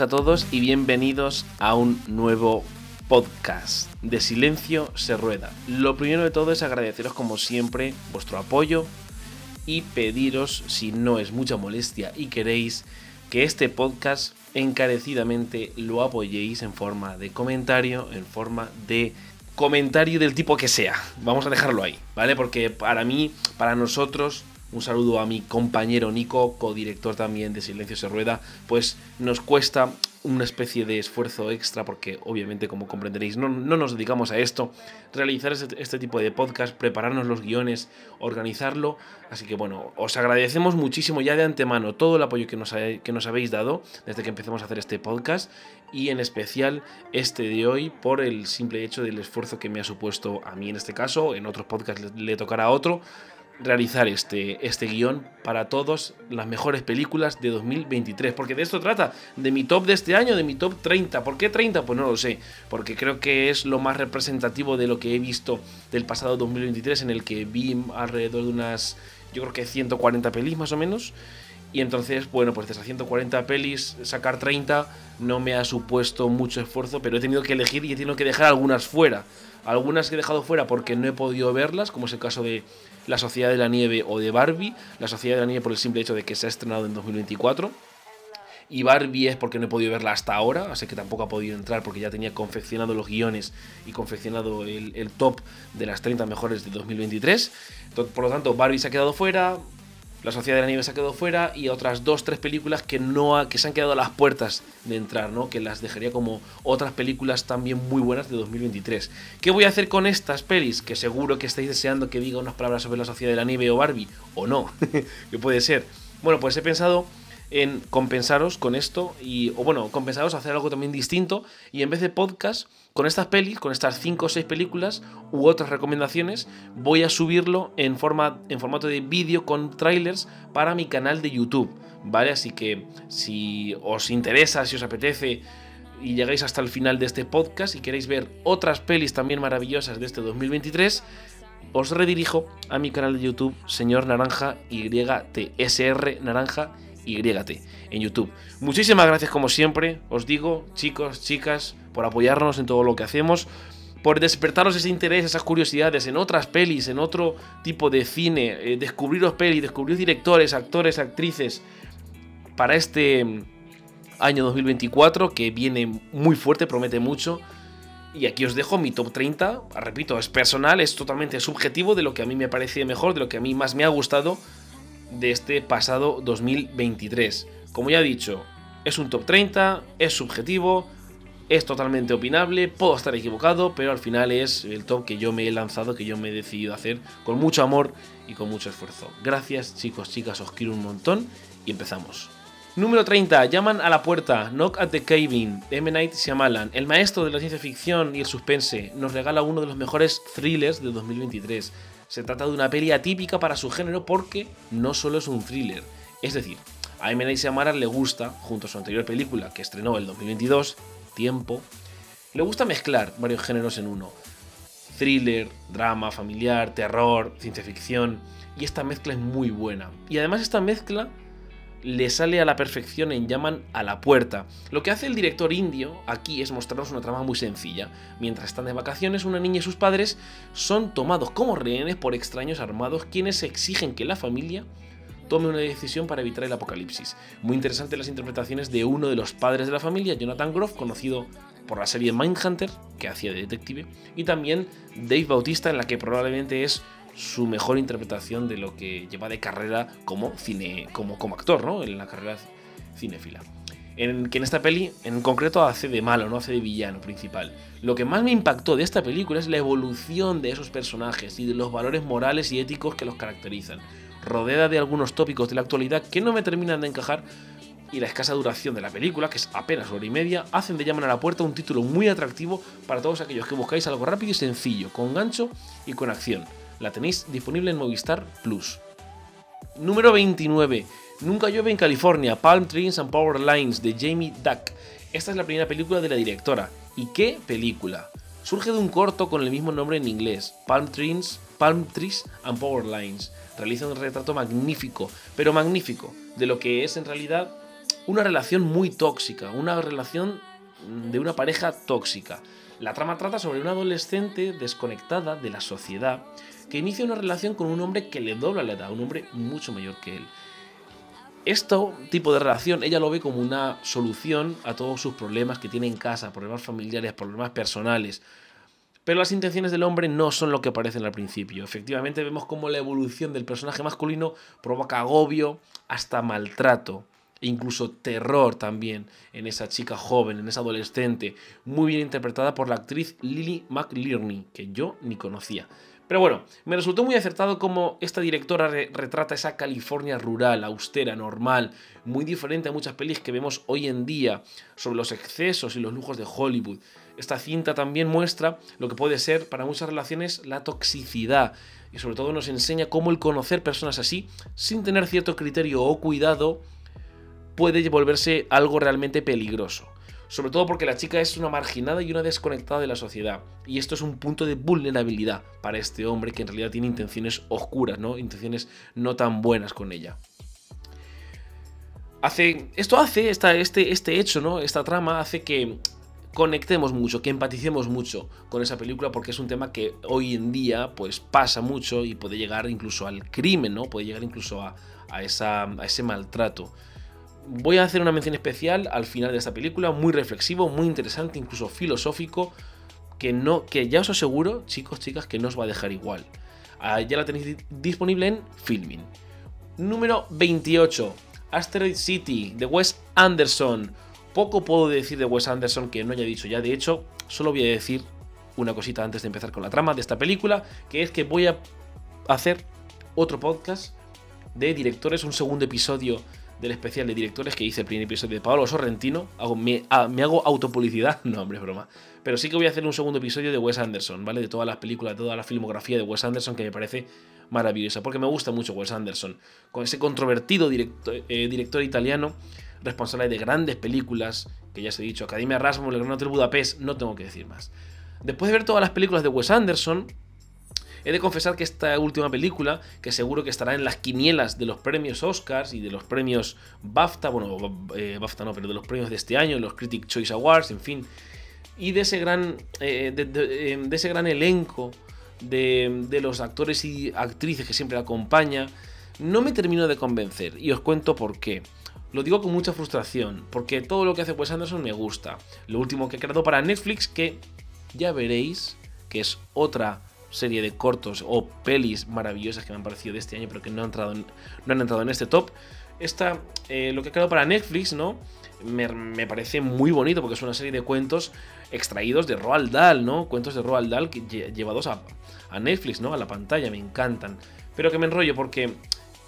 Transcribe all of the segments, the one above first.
a todos y bienvenidos a un nuevo podcast de Silencio se rueda. Lo primero de todo es agradeceros como siempre vuestro apoyo y pediros, si no es mucha molestia y queréis, que este podcast encarecidamente lo apoyéis en forma de comentario, en forma de comentario del tipo que sea. Vamos a dejarlo ahí, ¿vale? Porque para mí, para nosotros, un saludo a mi compañero Nico, codirector también de Silencio se Rueda, pues nos cuesta una especie de esfuerzo extra porque obviamente como comprenderéis no, no nos dedicamos a esto, realizar este, este, tipo de podcast, prepararnos los guiones, organizarlo, así que bueno, os agradecemos muchísimo ya de antemano todo el apoyo que nos, que nos habéis dado desde que empezamos a hacer este podcast y en especial este de hoy por el simple hecho del esfuerzo que me ha supuesto a mí en este caso, en otros podcasts le, le tocará a otro, realizar este, este guion para todos las mejores películas de 2023. Porque de esto trata, de mi top de este año, de mi top 30. ¿Por qué 30? Pues no lo sé. Porque creo que es lo más representativo de lo que he visto del pasado 2023, en el que vi alrededor de unas, yo creo que 140 pelis más o menos. Y entonces, bueno, pues de esas 140 pelis, sacar 30 no me ha supuesto mucho esfuerzo, pero he tenido que elegir y he tenido que dejar algunas fuera. Algunas que he dejado fuera porque no he podido verlas, como es el caso de La Sociedad de la Nieve o de Barbie. La Sociedad de la Nieve por el simple hecho de que se ha estrenado en 2024. Y Barbie es porque no he podido verla hasta ahora, así que tampoco ha podido entrar porque ya tenía confeccionado los guiones y confeccionado el, el top de las 30 mejores de 2023. Por lo tanto, Barbie se ha quedado fuera, la Sociedad de la Nieve se ha quedado fuera y otras dos, tres películas que no ha, que se han quedado a las puertas de entrar, ¿no? Que las dejaría como otras películas también muy buenas de 2023. ¿Qué voy a hacer con estas pelis? Que seguro que estáis deseando que diga unas palabras sobre la Sociedad de la Nieve o Barbie, o no, que puede ser. Bueno, pues he pensado en compensaros con esto y, o bueno, compensaros hacer algo también distinto y en vez de podcast, con estas pelis, con estas 5 o 6 películas u otras recomendaciones, voy a subirlo en, forma, en formato de vídeo con trailers para mi canal de YouTube, ¿vale? Así que si os interesa, si os apetece y llegáis hasta el final de este podcast y queréis ver otras pelis también maravillosas de este 2023, os redirijo a mi canal de YouTube, señor Naranja YT, SR Naranja YT en YouTube. Muchísimas gracias como siempre, os digo, chicos, chicas, por apoyarnos en todo lo que hacemos, por despertaros ese interés, esas curiosidades en otras pelis, en otro tipo de cine, eh, descubriros pelis, descubrir directores, actores, actrices para este año 2024 que viene muy fuerte, promete mucho. Y aquí os dejo mi top 30. Repito, es personal, es totalmente subjetivo de lo que a mí me parece mejor, de lo que a mí más me ha gustado de este pasado 2023. Como ya he dicho, es un top 30, es subjetivo, es totalmente opinable, puedo estar equivocado, pero al final es el top que yo me he lanzado, que yo me he decidido hacer con mucho amor y con mucho esfuerzo. Gracias chicos, chicas, os quiero un montón y empezamos. Número 30. Llaman a la puerta. Knock at the Cabin. M. Night Shyamalan. El maestro de la ciencia ficción y el suspense nos regala uno de los mejores thrillers de 2023. Se trata de una peli atípica para su género porque no solo es un thriller. Es decir, a M. Night Shyamalan le gusta, junto a su anterior película que estrenó el 2022, Tiempo, le gusta mezclar varios géneros en uno. Thriller, drama, familiar, terror, ciencia ficción. Y esta mezcla es muy buena. Y además esta mezcla le sale a la perfección en Llaman a la puerta. Lo que hace el director indio aquí es mostrarnos una trama muy sencilla. Mientras están de vacaciones, una niña y sus padres son tomados como rehenes por extraños armados quienes exigen que la familia tome una decisión para evitar el apocalipsis. Muy interesante las interpretaciones de uno de los padres de la familia, Jonathan Groff, conocido por la serie Mindhunter, que hacía de detective, y también Dave Bautista, en la que probablemente es su mejor interpretación de lo que lleva de carrera como cine, como, como actor, ¿no? En la carrera cinéfila. En que en esta peli, en concreto, hace de malo, no hace de villano principal. Lo que más me impactó de esta película es la evolución de esos personajes y de los valores morales y éticos que los caracterizan, rodeada de algunos tópicos de la actualidad que no me terminan de encajar y la escasa duración de la película, que es apenas hora y media, hacen de Llaman a la Puerta un título muy atractivo para todos aquellos que buscáis algo rápido y sencillo, con gancho y con acción. La tenéis disponible en Movistar Plus. Número 29. Nunca llueve en California. Palm Trees and Power Lines de Jamie Duck. Esta es la primera película de la directora. ¿Y qué película? Surge de un corto con el mismo nombre en inglés, Palm Trees, Palm Trees and Power Lines. Realiza un retrato magnífico, pero magnífico, de lo que es en realidad una relación muy tóxica, una relación de una pareja tóxica. La trama trata sobre una adolescente desconectada de la sociedad que inicia una relación con un hombre que le dobla la edad, un hombre mucho mayor que él. Este tipo de relación ella lo ve como una solución a todos sus problemas que tiene en casa, problemas familiares, problemas personales. Pero las intenciones del hombre no son lo que parecen al principio. Efectivamente vemos cómo la evolución del personaje masculino provoca agobio hasta maltrato e incluso terror también en esa chica joven, en esa adolescente, muy bien interpretada por la actriz Lily McLearney, que yo ni conocía. Pero bueno, me resultó muy acertado cómo esta directora retrata esa California rural, austera, normal, muy diferente a muchas pelis que vemos hoy en día sobre los excesos y los lujos de Hollywood. Esta cinta también muestra lo que puede ser para muchas relaciones la toxicidad y sobre todo nos enseña cómo el conocer personas así, sin tener cierto criterio o cuidado, puede volverse algo realmente peligroso sobre todo porque la chica es una marginada y una desconectada de la sociedad. Y esto es un punto de vulnerabilidad para este hombre que en realidad tiene intenciones oscuras, ¿no? Intenciones no tan buenas con ella. Hace, esto hace, este, este hecho, ¿no? Esta trama hace que conectemos mucho, que empaticemos mucho con esa película porque es un tema que hoy en día pues pasa mucho y puede llegar incluso al crimen, ¿no? Puede llegar incluso a, esa, a ese maltrato voy a hacer una mención especial al final de esta película, muy reflexivo, muy interesante, incluso filosófico, que, no, que ya os aseguro, chicos, chicas, que no os va a dejar igual. Ah, ya la tenéis disponible en Filming. Número 28. Asteroid City, de Wes Anderson. Poco puedo decir de Wes Anderson que no haya dicho ya. De hecho, solo voy a decir una cosita antes de empezar con la trama de esta película, que es que voy a hacer otro podcast de directores, un segundo episodio del especial de directores que hice el primer episodio de Pablo Sorrentino. Hago, me, ah, hago autopublicidad. No, hombre, es broma. Pero sí que voy a hacer un segundo episodio de Wes Anderson, ¿vale? De todas las películas, de toda la filmografía de Wes Anderson que me parece maravillosa. Porque me gusta mucho Wes Anderson. Con ese controvertido eh, director italiano, responsable de grandes películas, que ya os he dicho, Academia Rasmus, El Gran Hotel Budapest, no tengo que decir más. Después de ver todas las películas de Wes Anderson, He de confesar que esta última película, que seguro que estará en las quinielas de los premios Oscars y de los premios BAFTA, bueno, eh, BAFTA no, pero de los premios de este año, los Critic Choice Awards, en fin, y de ese gran, eh, eh, de, ese gran elenco de, de los actores y actrices que siempre acompaña, no me termino de convencer y os cuento por qué. Lo digo con mucha frustración, porque todo lo que hace Wes Anderson me gusta. Lo último que he creado para Netflix, que ya veréis que es otra serie de cortos o pelis maravillosas que me han parecido de este año, pero que no han entrado en, no han entrado en este top. Esta, eh, lo que ha quedado para Netflix, ¿no? Me, parece muy bonito porque es una serie de cuentos extraídos de Roald Dahl, ¿no? Cuentos de Roald Dahl llevados a, a Netflix, ¿no? A la pantalla, me encantan. Pero que me enrollo porque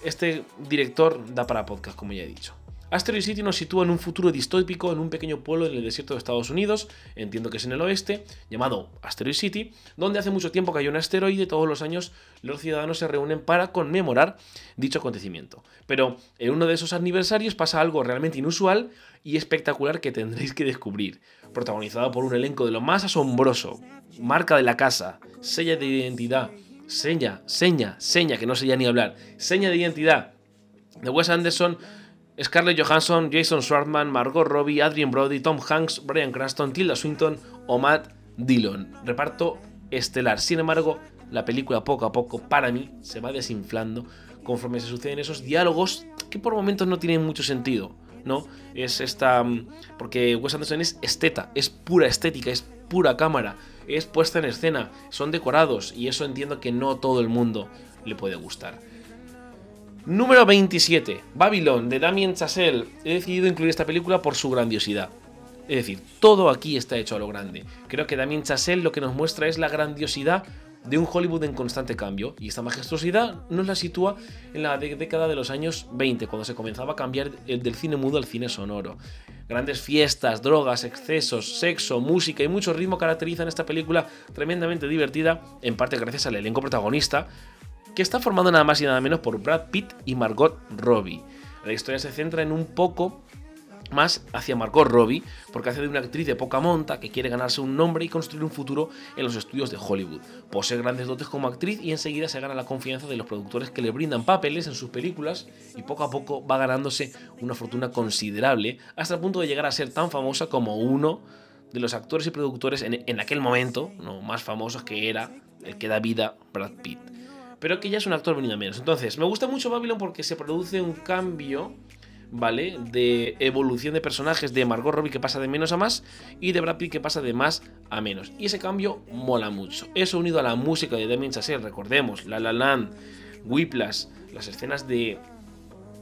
este director da para podcast, como ya he dicho. Asteroid City nos sitúa en un futuro distópico en un pequeño pueblo en el desierto de Estados Unidos, entiendo que es en el oeste, llamado Asteroid City, donde hace mucho tiempo cayó un asteroide y todos los años los ciudadanos se reúnen para conmemorar dicho acontecimiento. Pero en uno de esos aniversarios pasa algo realmente inusual y espectacular que tendréis que descubrir, protagonizado por un elenco de lo más asombroso, marca de la casa, sella de identidad, seña, seña, seña, que no sé ya ni hablar, seña de identidad de Wes Anderson, Scarlett Johansson, Jason Schwartzman, Margot Robbie, Adrian Brody, Tom Hanks, Brian Cranston, Tilda Swinton o Matt Dillon. Reparto estelar. Sin embargo, la película poco a poco, para mí, se va desinflando conforme se suceden esos diálogos que por momentos no tienen mucho sentido. ¿no? Es esta. Mm, porque Wes Anderson es esteta, es pura estética, es pura cámara, es puesta en escena, son decorados, y eso entiendo que no todo el mundo le puede gustar. Número 27. Babylon, de Damien Chazelle. He decidido incluir esta película por su grandiosidad. Es decir, todo aquí está hecho a lo grande. Creo que Damien Chazelle lo que nos muestra es la grandiosidad de un Hollywood en constante cambio, y esta majestuosidad nos la sitúa en la década de los años 20, cuando se comenzaba a cambiar del cine mudo al cine sonoro. Grandes fiestas, drogas, excesos, sexo, música y mucho ritmo caracterizan esta película tremendamente divertida, en parte gracias al elenco protagonista, que está formado nada más y nada menos por Brad Pitt y Margot Robbie. La historia se centra en un poco más hacia Margot Robbie, porque hace de una actriz de poca monta que quiere ganarse un nombre y construir un futuro en los estudios de Hollywood. Posee grandes dotes como actriz y enseguida se gana la confianza de los productores que le brindan papeles en sus películas y poco a poco va ganándose una fortuna considerable hasta el punto de llegar a ser tan famosa como uno de los actores y productores en, aquel momento ¿no? más famosos que era el que da vida Brad Pitt. Pero que ya es un actor venido a menos. Entonces, me gusta mucho Babylon porque se produce un cambio ¿vale? De evolución de personajes de Margot Robbie que pasa de menos a más y de Brad Pitt que pasa de más a menos. Y ese cambio mola mucho. Eso unido a la música de Damien Chazelle, recordemos, La La Land, Whiplash, las escenas de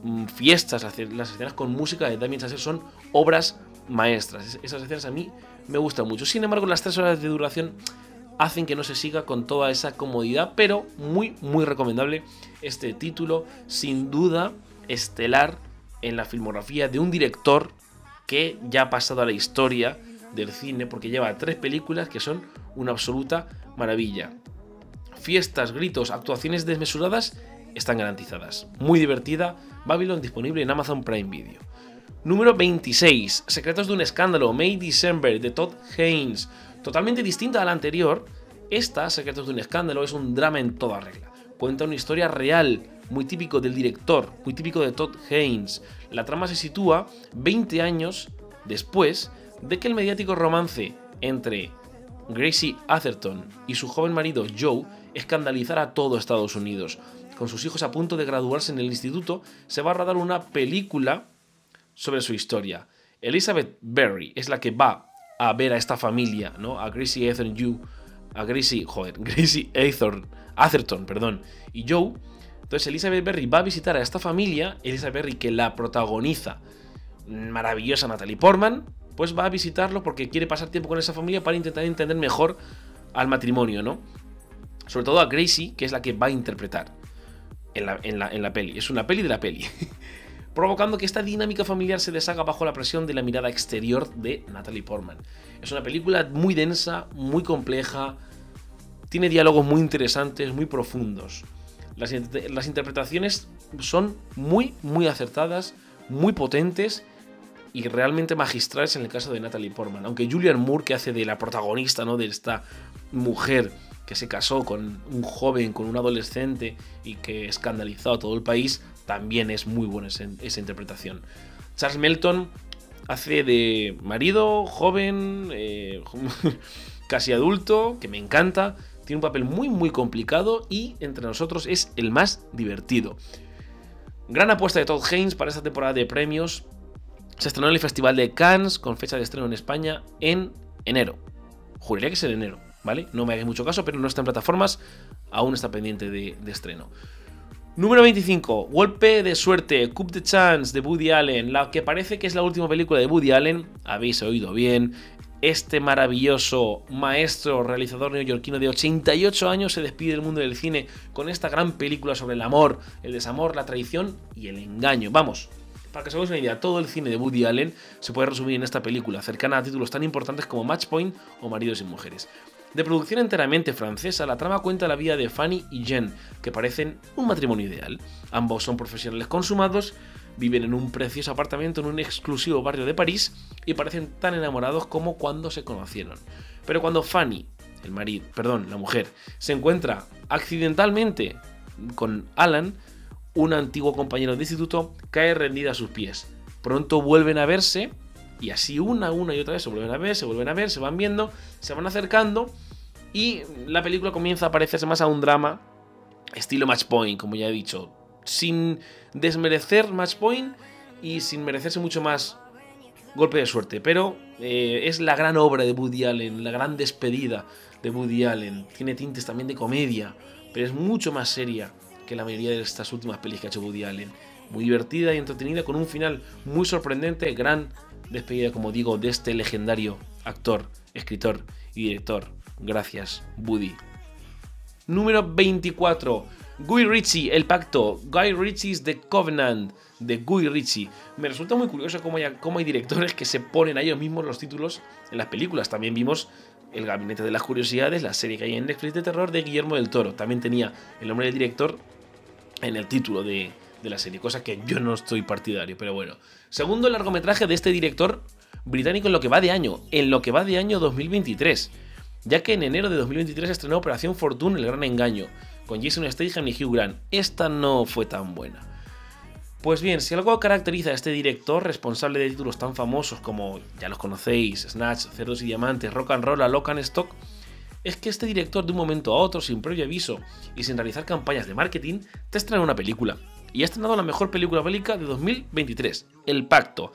mm, fiestas, las escenas con música de Damien Chazelle son obras maestras. Esas escenas a mí me gustan mucho. Sin embargo, las tres horas de duración hacen que no se siga con toda esa comodidad, pero muy, muy recomendable este título, sin duda estelar en la filmografía de un director que ya ha pasado a la historia del cine porque lleva tres películas que son una absoluta maravilla. Fiestas, gritos, actuaciones desmesuradas están garantizadas. Muy divertida, Babylon disponible en Amazon Prime Video. Número 26, Secretos de un escándalo, May December, de Todd Haynes. Totalmente distinta a la anterior, esta, Secretos de un escándalo, es un drama en toda regla. Cuenta una historia real, muy típico del director, muy típico de Todd Haynes. La trama se sitúa 20 años después de que el mediático romance entre Gracie Atherton y su joven marido Joe escandalizara a todo Estados Unidos. Con sus hijos a punto de graduarse en el instituto, se va a rodar una película sobre su historia. Elizabeth Berry es la que va a ver a esta familia, ¿no? A Gracie Atherton, a Gracie, joder, Gracie Atherton, perdón, y Joe entonces Elizabeth Berry va a visitar a esta familia, Elizabeth Berry que la protagoniza maravillosa Natalie Portman, pues va a visitarlo porque quiere pasar tiempo con esa familia para intentar entender mejor al matrimonio, ¿no? Sobre todo a Gracie, que es la que va a interpretar en la, en la peli. Es una peli de la peli. provocando que esta dinámica familiar se deshaga bajo la presión de la mirada exterior de Natalie Portman. Es una película muy densa, muy compleja, tiene diálogos muy interesantes, muy profundos. Las, interpretaciones son muy, muy acertadas, muy potentes y realmente magistrales en el caso de Natalie Portman. Aunque Julian Moore, que hace de la protagonista ¿no? de esta mujer que se casó con un joven, con un adolescente y que escandalizó a todo el país, también es muy buena esa, interpretación. Charles Melton hace de marido, joven, eh, casi adulto, que me encanta, tiene un papel muy muy complicado y entre nosotros es el más divertido. Gran apuesta de Todd Haynes para esta temporada de premios. Se estrenó en el Festival de Cannes con fecha de estreno en España en enero. Juraría que es en enero, ¿vale? No me hagáis mucho caso, pero no está en plataformas, aún está pendiente de, de estreno. Número 25, Golpe de suerte, Coup de Chance de Woody Allen, la que parece que es la última película de Woody Allen, habéis oído bien, este maravilloso maestro realizador neoyorquino de 88 años se despide del mundo del cine con esta gran película sobre el amor, el desamor, la traición y el engaño. Vamos, para que os hagáis una idea, todo el cine de Woody Allen se puede resumir en esta película, cercana a títulos tan importantes como Match Point o Maridos y Mujeres. De producción enteramente francesa, la trama cuenta la vida de Fanny y Jen, que parecen un matrimonio ideal. Ambos son profesionales consumados viven en un precioso apartamento en un exclusivo barrio de París y parecen tan enamorados como cuando se conocieron. Pero cuando Fanny, el marido, perdón, la mujer, se encuentra accidentalmente con Alan, un antiguo compañero de instituto, cae rendida a sus pies. Pronto vuelven a verse y así una, una y otra vez se vuelven a ver, se vuelven a ver, se van viendo, se van acercando y la película comienza a parecerse más a un drama estilo Match Point, como ya he dicho, sin desmerecer Match Point y sin merecerse mucho más golpe de suerte. Pero eh, es la gran obra de Woody Allen, la gran despedida de Woody Allen. Tiene tintes también de comedia, pero es mucho más seria que la mayoría de estas últimas películas que ha hecho Woody Allen. Muy divertida y entretenida, con un final muy sorprendente, gran despedida, como digo, de este legendario actor, escritor y director. Gracias, Woody. Número 24. Guy Ritchie, El Pacto, Guy Ritchie's The Covenant, de Guy Ritchie. Me resulta muy curioso cómo cómo hay directores que se ponen a ellos mismos los títulos en las películas. También vimos El Gabinete de las Curiosidades, la serie que hay en Netflix de terror de Guillermo del Toro. También tenía el nombre del director en el título de, de la serie, cosa que yo no estoy partidario, pero bueno. Segundo largometraje de este director británico en lo que va de año, en lo que va de año 2023, ya que en enero de 2023 estrenó Operación Fortune, el gran engaño, con Jason Statham y Hugh Grant. Esta no fue tan buena. Pues bien, si algo caracteriza a este director, responsable de títulos tan famosos como, ya los conocéis, Snatch, Cerdos y Diamantes, Rock and Roll, Lock and Stock, es que este director de un momento a otro, sin previo aviso y sin realizar campañas de marketing, te estrena una película. Y ha estrenado la mejor película bélica de 2023, El Pacto.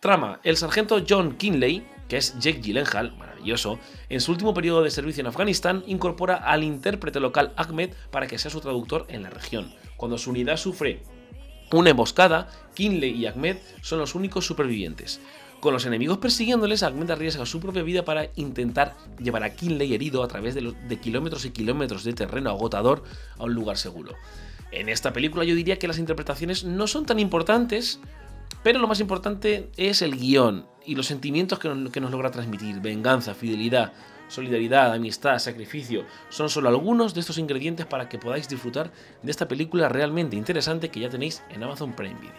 Trama, el sargento John Kinley, que es Jake Gyllenhaal, maravilloso, en su último periodo de servicio en Afganistán incorpora al intérprete local Ahmed para que sea su traductor en la región. Cuando su unidad sufre una emboscada, Kinley y Ahmed son los únicos supervivientes. Con los enemigos persiguiéndoles, Ahmed arriesga su propia vida para intentar llevar a Kinley herido a través de, de kilómetros y kilómetros de terreno agotador a un lugar seguro. En esta película yo diría que las interpretaciones no son tan importantes, pero lo más importante es el guion y los sentimientos que nos, logra transmitir. Venganza, fidelidad, solidaridad, amistad, sacrificio, son solo algunos de estos ingredientes para que podáis disfrutar de esta película realmente interesante que ya tenéis en Amazon Prime Video.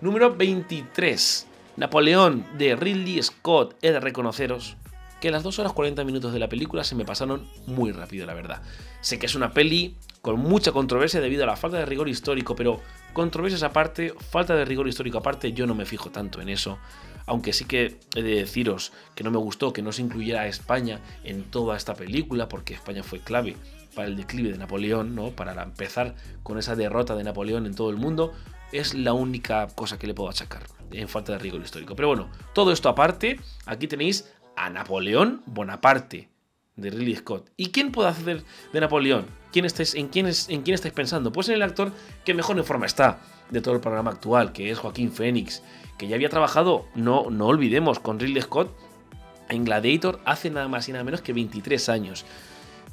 Número 23. Napoleón de Ridley Scott. He de reconoceros que las 2 horas 40 minutos de la película se me pasaron muy rápido, la verdad. Sé que es una peli con mucha controversia debido a la falta de rigor histórico, pero controversias aparte, falta de rigor histórico aparte, yo no me fijo tanto en eso. Aunque sí que he de deciros que no me gustó que no se incluyera a España en toda esta película, porque España fue clave para el declive de Napoleón, ¿no? Para empezar con esa derrota de Napoleón en todo el mundo, es la única cosa que le puedo achacar en falta de rigor histórico. Pero bueno, todo esto aparte, aquí tenéis a Napoleón Bonaparte de Ridley Scott. ¿Y quién puede hacer de Napoleón? ¿Quién estáis, en, quién ¿En quién estáis pensando? Pues en el actor que mejor en forma está de todo el programa actual, que es Joaquín Phoenix, que ya había trabajado, no, no olvidemos, con Ridley Scott en Gladiator hace nada más y nada menos que 23 años.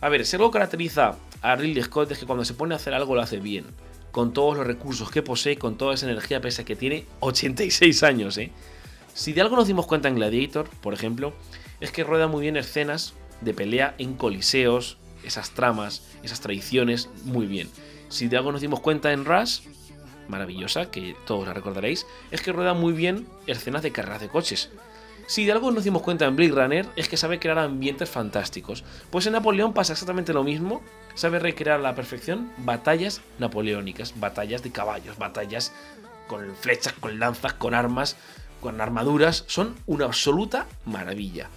A ver, si algo caracteriza a Ridley Scott es que cuando se pone a hacer algo lo hace bien, con todos los recursos que posee, con toda esa energía, pese a que tiene 86 años, ¿eh? Si de algo nos dimos cuenta en Gladiator, por ejemplo, es que rueda muy bien escenas de pelea en coliseos, esas tramas, esas tradiciones, muy bien. Si de algo nos dimos cuenta en Rush, maravillosa, que todos la recordaréis, es que rueda muy bien escenas de carreras de coches. Si de algo nos dimos cuenta en Blade Runner es que sabe crear ambientes fantásticos. Pues en Napoleón pasa exactamente lo mismo. Sabe recrear a la perfección batallas napoleónicas, batallas de caballos, batallas con flechas, con lanzas, con armas, con armaduras. Son una absoluta maravilla.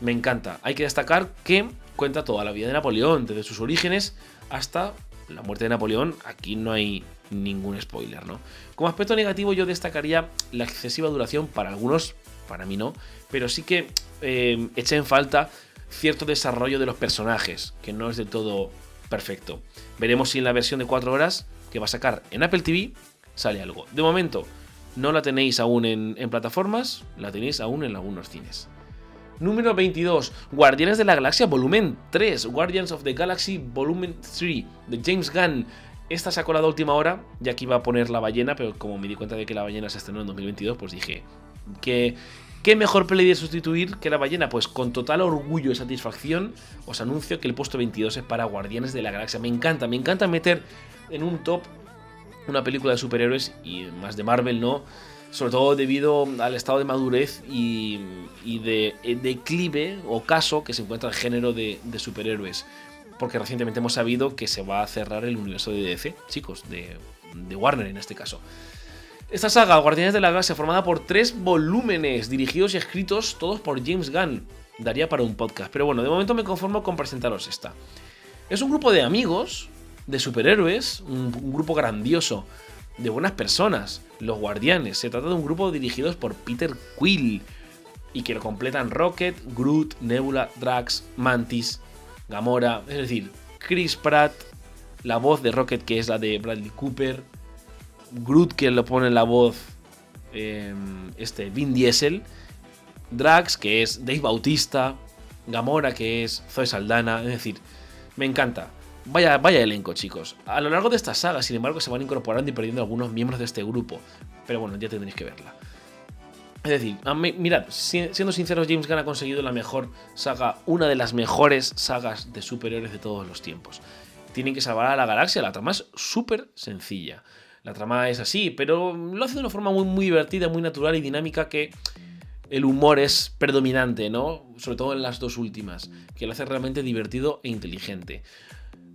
Me encanta. Hay que destacar que cuenta toda la vida de Napoleón, desde sus orígenes hasta la muerte de Napoleón. Aquí no hay ningún spoiler, ¿no? Como aspecto negativo yo destacaría la excesiva duración para algunos, para mí no, pero sí que eh, en falta cierto desarrollo de los personajes, que no es del todo perfecto. Veremos si en la versión de 4 horas que va a sacar en Apple TV sale algo. De momento, no la tenéis aún en plataformas, la tenéis aún en algunos cines. Número 22. Guardianes de la Galaxia Volumen 3. Guardians of the Galaxy Volumen 3 de James Gunn. Esta sacó la última hora, ya que iba a poner la ballena, pero como me di cuenta de que la ballena se estrenó en 2022, pues dije que qué mejor peli de sustituir que la ballena. Pues con total orgullo y satisfacción os anuncio que el puesto 22 es para Guardianes de la Galaxia. Me encanta, me encanta meter en un top una película de superhéroes y más de Marvel, ¿no? Sobre todo debido al estado de madurez y, de, declive o caso que se encuentra el género de, superhéroes. Porque recientemente hemos sabido que se va a cerrar el universo de DC, chicos, de, Warner en este caso. Esta saga, Guardianes de la Galaxia, formada por tres volúmenes, dirigidos y escritos todos por James Gunn, daría para un podcast. Pero bueno, de momento me conformo con presentaros esta. Es un grupo de amigos, de superhéroes, un grupo grandioso, de buenas personas, los Guardianes. Se trata de un grupo dirigidos por Peter Quill y que lo completan Rocket, Groot, Nebula, Drax, Mantis, Gamora, es decir, Chris Pratt, la voz de Rocket que es la de Bradley Cooper, Groot que lo pone la voz em, este Vin Diesel, Drax que es Dave Bautista, Gamora que es Zoe Saldana, es decir, me encanta. Vaya, vaya elenco, chicos. A lo largo de esta saga, sin embargo, se van incorporando y perdiendo algunos miembros de este grupo. Pero bueno, ya tendréis que verla. Es decir, mirad, siendo sinceros, James Gunn ha conseguido la mejor saga, una de las mejores sagas de superhéroes de todos los tiempos. Tienen que salvar a la galaxia, la trama es súper sencilla. La trama es así, pero lo hace de una forma muy divertida, muy natural y dinámica que el humor es predominante, ¿no? Sobre todo en las dos últimas, que lo hace realmente divertido e inteligente.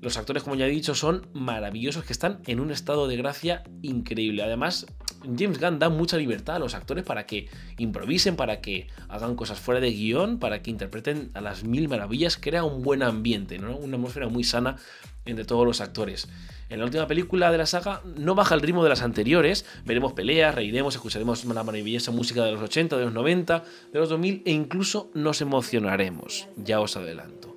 Los actores, como ya he dicho, son maravillosos, que están en un estado de gracia increíble. Además, James Gunn da mucha libertad a los actores para que improvisen, para que hagan cosas fuera de guion, para que interpreten a las mil maravillas, crea un buen ambiente, una atmósfera muy sana entre todos los actores. En la última película de la saga no baja el ritmo de las anteriores, veremos peleas, reiremos, escucharemos la maravillosa música de los 80, de los 90, de los 2000 e incluso nos emocionaremos, ya os adelanto.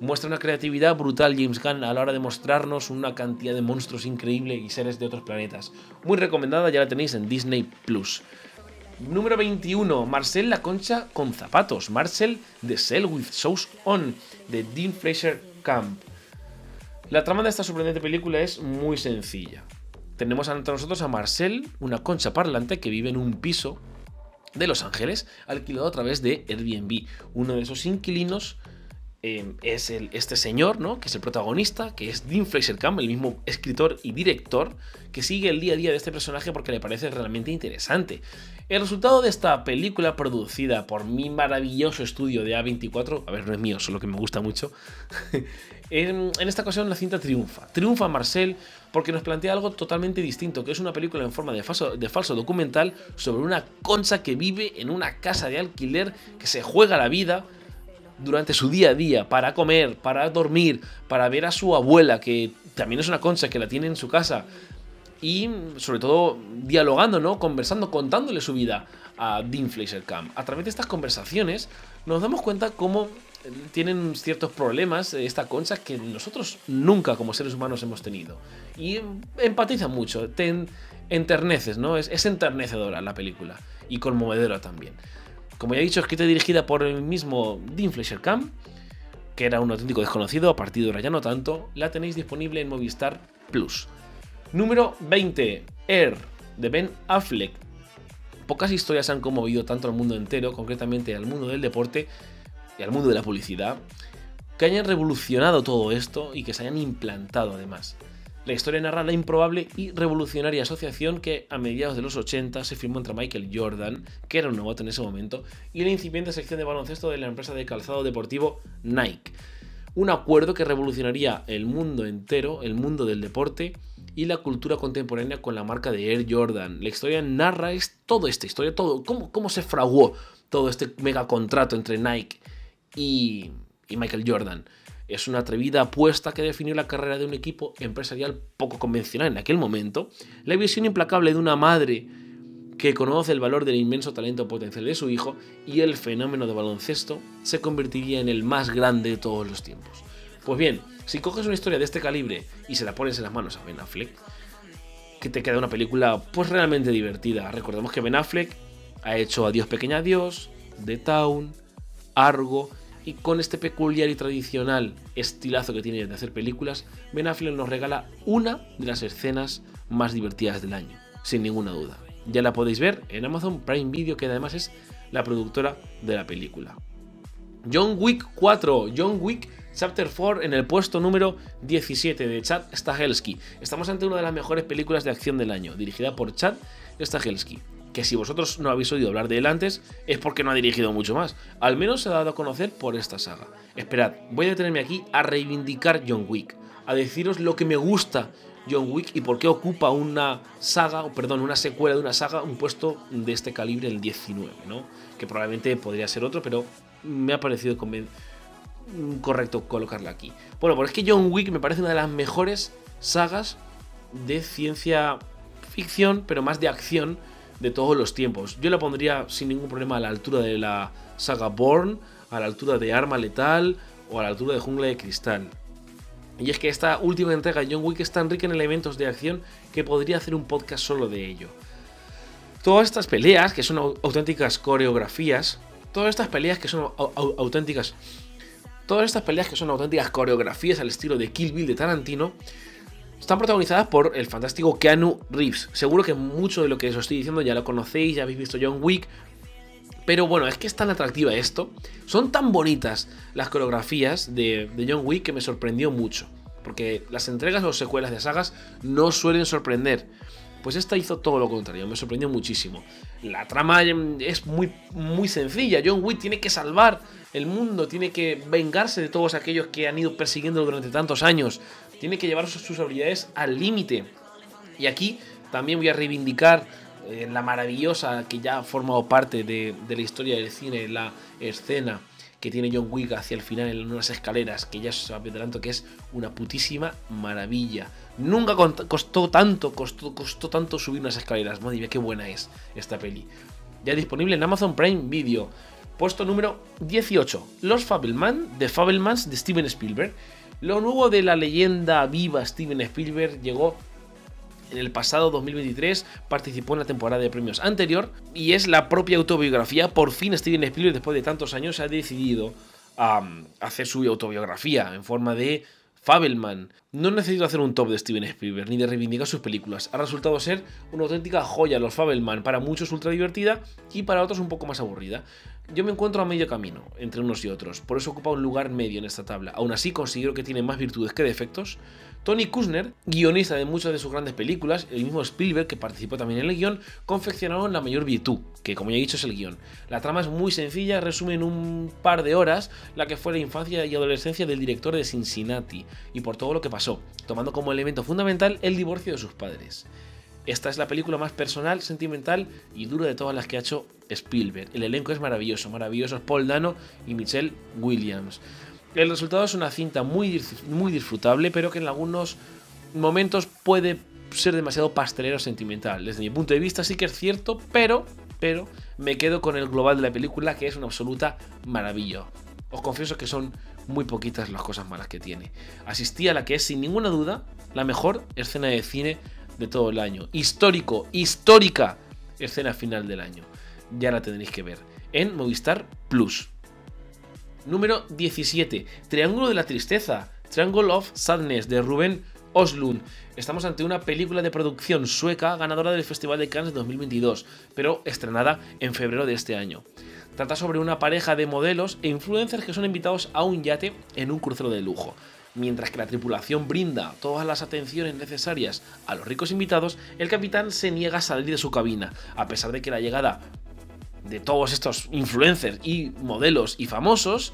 Muestra una creatividad brutal James Gunn a la hora de mostrarnos una cantidad de monstruos increíble y seres de otros planetas. Muy recomendada, ya la tenéis en Disney Plus. Número 21. Marcel la concha con zapatos. Marcel The Cell with Sauce On de Dean Fraser Camp. La trama de esta sorprendente película es muy sencilla. Tenemos ante nosotros a Marcel, una concha parlante que vive en un piso de Los Ángeles, alquilado a través de Airbnb, uno de esos inquilinos Em, es el, este señor, ¿no? Que es el protagonista, que es Dean Fraser Camp, el mismo escritor y director, que sigue el día a día de este personaje porque le parece realmente interesante. El resultado de esta película producida por mi maravilloso estudio de A24, a ver, no es mío, solo que me gusta mucho, en, esta ocasión la cinta triunfa. Triunfa Marcel porque nos plantea algo totalmente distinto, que es una película en forma de falso, de falso documental sobre una concha que vive en una casa de alquiler, que se juega la vida, durante su día a día para comer, para dormir, para ver a su abuela, que también es una concha que la tiene en su casa, y sobre todo dialogando, ¿no? Conversando, contándole su vida a Dean Fleischer Camp. A través de estas conversaciones nos damos cuenta cómo tienen ciertos problemas esta concha que nosotros nunca como seres humanos hemos tenido. Y empatiza mucho, te enterneces, ¿no? Es, es enternecedora la película y conmovedora también. Como ya he dicho, escrita y dirigida por el mismo Dean Fleischer Camp, que era un auténtico desconocido, a partir de ahora ya no tanto, la tenéis disponible en Movistar Plus. Número 20, Air, de Ben Affleck. Pocas historias han conmovido tanto al mundo entero, concretamente al mundo del deporte y al mundo de la publicidad, que hayan revolucionado todo esto y que se hayan implantado además. La historia narra la improbable y revolucionaria asociación que a mediados de los 80 se firmó entre Michael Jordan, que era un novato en ese momento, y la incipiente sección de baloncesto de la empresa de calzado deportivo Nike. Un acuerdo que revolucionaría el mundo entero, el mundo del deporte y la cultura contemporánea con la marca de Air Jordan. La historia narra es toda esta historia, todo, cómo, cómo se fraguó todo este mega contrato entre Nike y, y Michael Jordan. Es una atrevida apuesta que definió la carrera de un equipo empresarial poco convencional en aquel momento, la visión implacable de una madre que conoce el valor del inmenso talento potencial de su hijo y el fenómeno de baloncesto se convertiría en el más grande de todos los tiempos. Pues bien, si coges una historia de este calibre y se la pones en las manos a Ben Affleck, que te queda una película pues realmente divertida. Recordemos que Ben Affleck ha hecho Adiós pequeña adiós, The Town, Argo y con este peculiar y tradicional estilazo que tiene de hacer películas, Ben Affleck nos regala una de las escenas más divertidas del año, sin ninguna duda. Ya la podéis ver en Amazon Prime Video, que además es la productora de la película. John Wick 4, John Wick Chapter 4 en el puesto número 17 de Chad Stahelski. Estamos ante una de las mejores películas de acción del año, dirigida por Chad Stahelski que si vosotros no habéis oído hablar de él antes es porque no ha dirigido mucho más. Al menos se ha dado a conocer por esta saga. Esperad, voy a detenerme aquí a reivindicar John Wick, a deciros lo que me gusta John Wick y por qué ocupa una saga, o perdón, una secuela de una saga, un puesto de este calibre, el 19, ¿no? Que probablemente podría ser otro, pero me ha parecido correcto colocarla aquí. Bueno, pues es que John Wick me parece una de las mejores sagas de ciencia ficción, pero más de acción de todos los tiempos. Yo la pondría sin ningún problema a la altura de la saga Born, a la altura de Arma Letal o a la altura de Jungla de Cristal. Y es que esta última entrega de John Wick es tan rica en elementos de acción que podría hacer un podcast solo de ello. Todas estas peleas, que son auténticas coreografías, todas estas peleas que son auténticas todas estas peleas que son auténticas coreografías al estilo de Kill Bill de Tarantino, están protagonizadas por el fantástico Keanu Reeves. Seguro que mucho de lo que os estoy diciendo ya lo conocéis, ya habéis visto John Wick. Pero bueno, es que es tan atractiva esto. Son tan bonitas las coreografías de, John Wick que me sorprendió mucho. Porque las entregas o secuelas de sagas no suelen sorprender. Pues esta hizo todo lo contrario, me sorprendió muchísimo. La trama es muy, muy sencilla. John Wick tiene que salvar el mundo, tiene que vengarse de todos aquellos que han ido persiguiendo durante tantos años. Tiene que llevar sus habilidades al límite. Y aquí también voy a reivindicar eh, la maravillosa que ya ha formado parte de, de la historia del cine, la escena que tiene John Wick hacia el final en unas escaleras, que ya os adelanto que es una putísima maravilla. Nunca costó tanto, costó, costó tanto subir unas escaleras. Madre mía, qué buena es esta peli. Ya disponible en Amazon Prime Video. Puesto número 18. Los Fableman, The Fablemans de Steven Spielberg. Lo nuevo de la leyenda viva Steven Spielberg llegó en el pasado 2023 participó en la temporada de premios anterior y es la propia autobiografía. Por fin Steven Spielberg, después de tantos años, ha decidido hacer su autobiografía en forma de Fabelman. No necesito hacer un top de Steven Spielberg ni de reivindicar sus películas. Ha resultado ser una auténtica joya los Fabelman, para muchos ultra divertida y para otros un poco más aburrida. Yo me encuentro a medio camino entre unos y otros, por eso ocupa un lugar medio en esta tabla. Aún así considero que tiene más virtudes que defectos Tony Kushner, guionista de muchas de sus grandes películas, el mismo Spielberg, que participó también en el guion, confeccionaron la mayor virtud, que como ya he dicho es el guion. La trama es muy sencilla, resume en un par de horas la que fue la infancia y adolescencia del director de Cincinnati, y por todo lo que pasó, tomando como elemento fundamental el divorcio de sus padres. Esta es la película más personal, sentimental y dura de todas las que ha hecho Spielberg. El elenco es maravilloso, maravilloso es Paul Dano y Michelle Williams. El resultado es una cinta muy, muy disfrutable, pero que en algunos momentos puede ser demasiado pastelero sentimental. Desde mi punto de vista sí que es cierto, pero, pero me quedo con el global de la película que es una absoluta maravilla. Os confieso que son muy poquitas las cosas malas que tiene. Asistí a la que es sin ninguna duda la mejor escena de cine de todo el año. Histórico, histórica escena final del año. Ya la tendréis que ver en Movistar Plus. Número 17. Triángulo de la Tristeza. Triangle of Sadness de Rubén Oslund. Estamos ante una película de producción sueca ganadora del Festival de Cannes de 2022, pero estrenada en febrero de este año. Trata sobre una pareja de modelos e influencers que son invitados a un yate en un crucero de lujo. Mientras que la tripulación brinda todas las atenciones necesarias a los ricos invitados, el capitán se niega a salir de su cabina, a pesar de que la llegada de todos estos influencers y modelos y famosos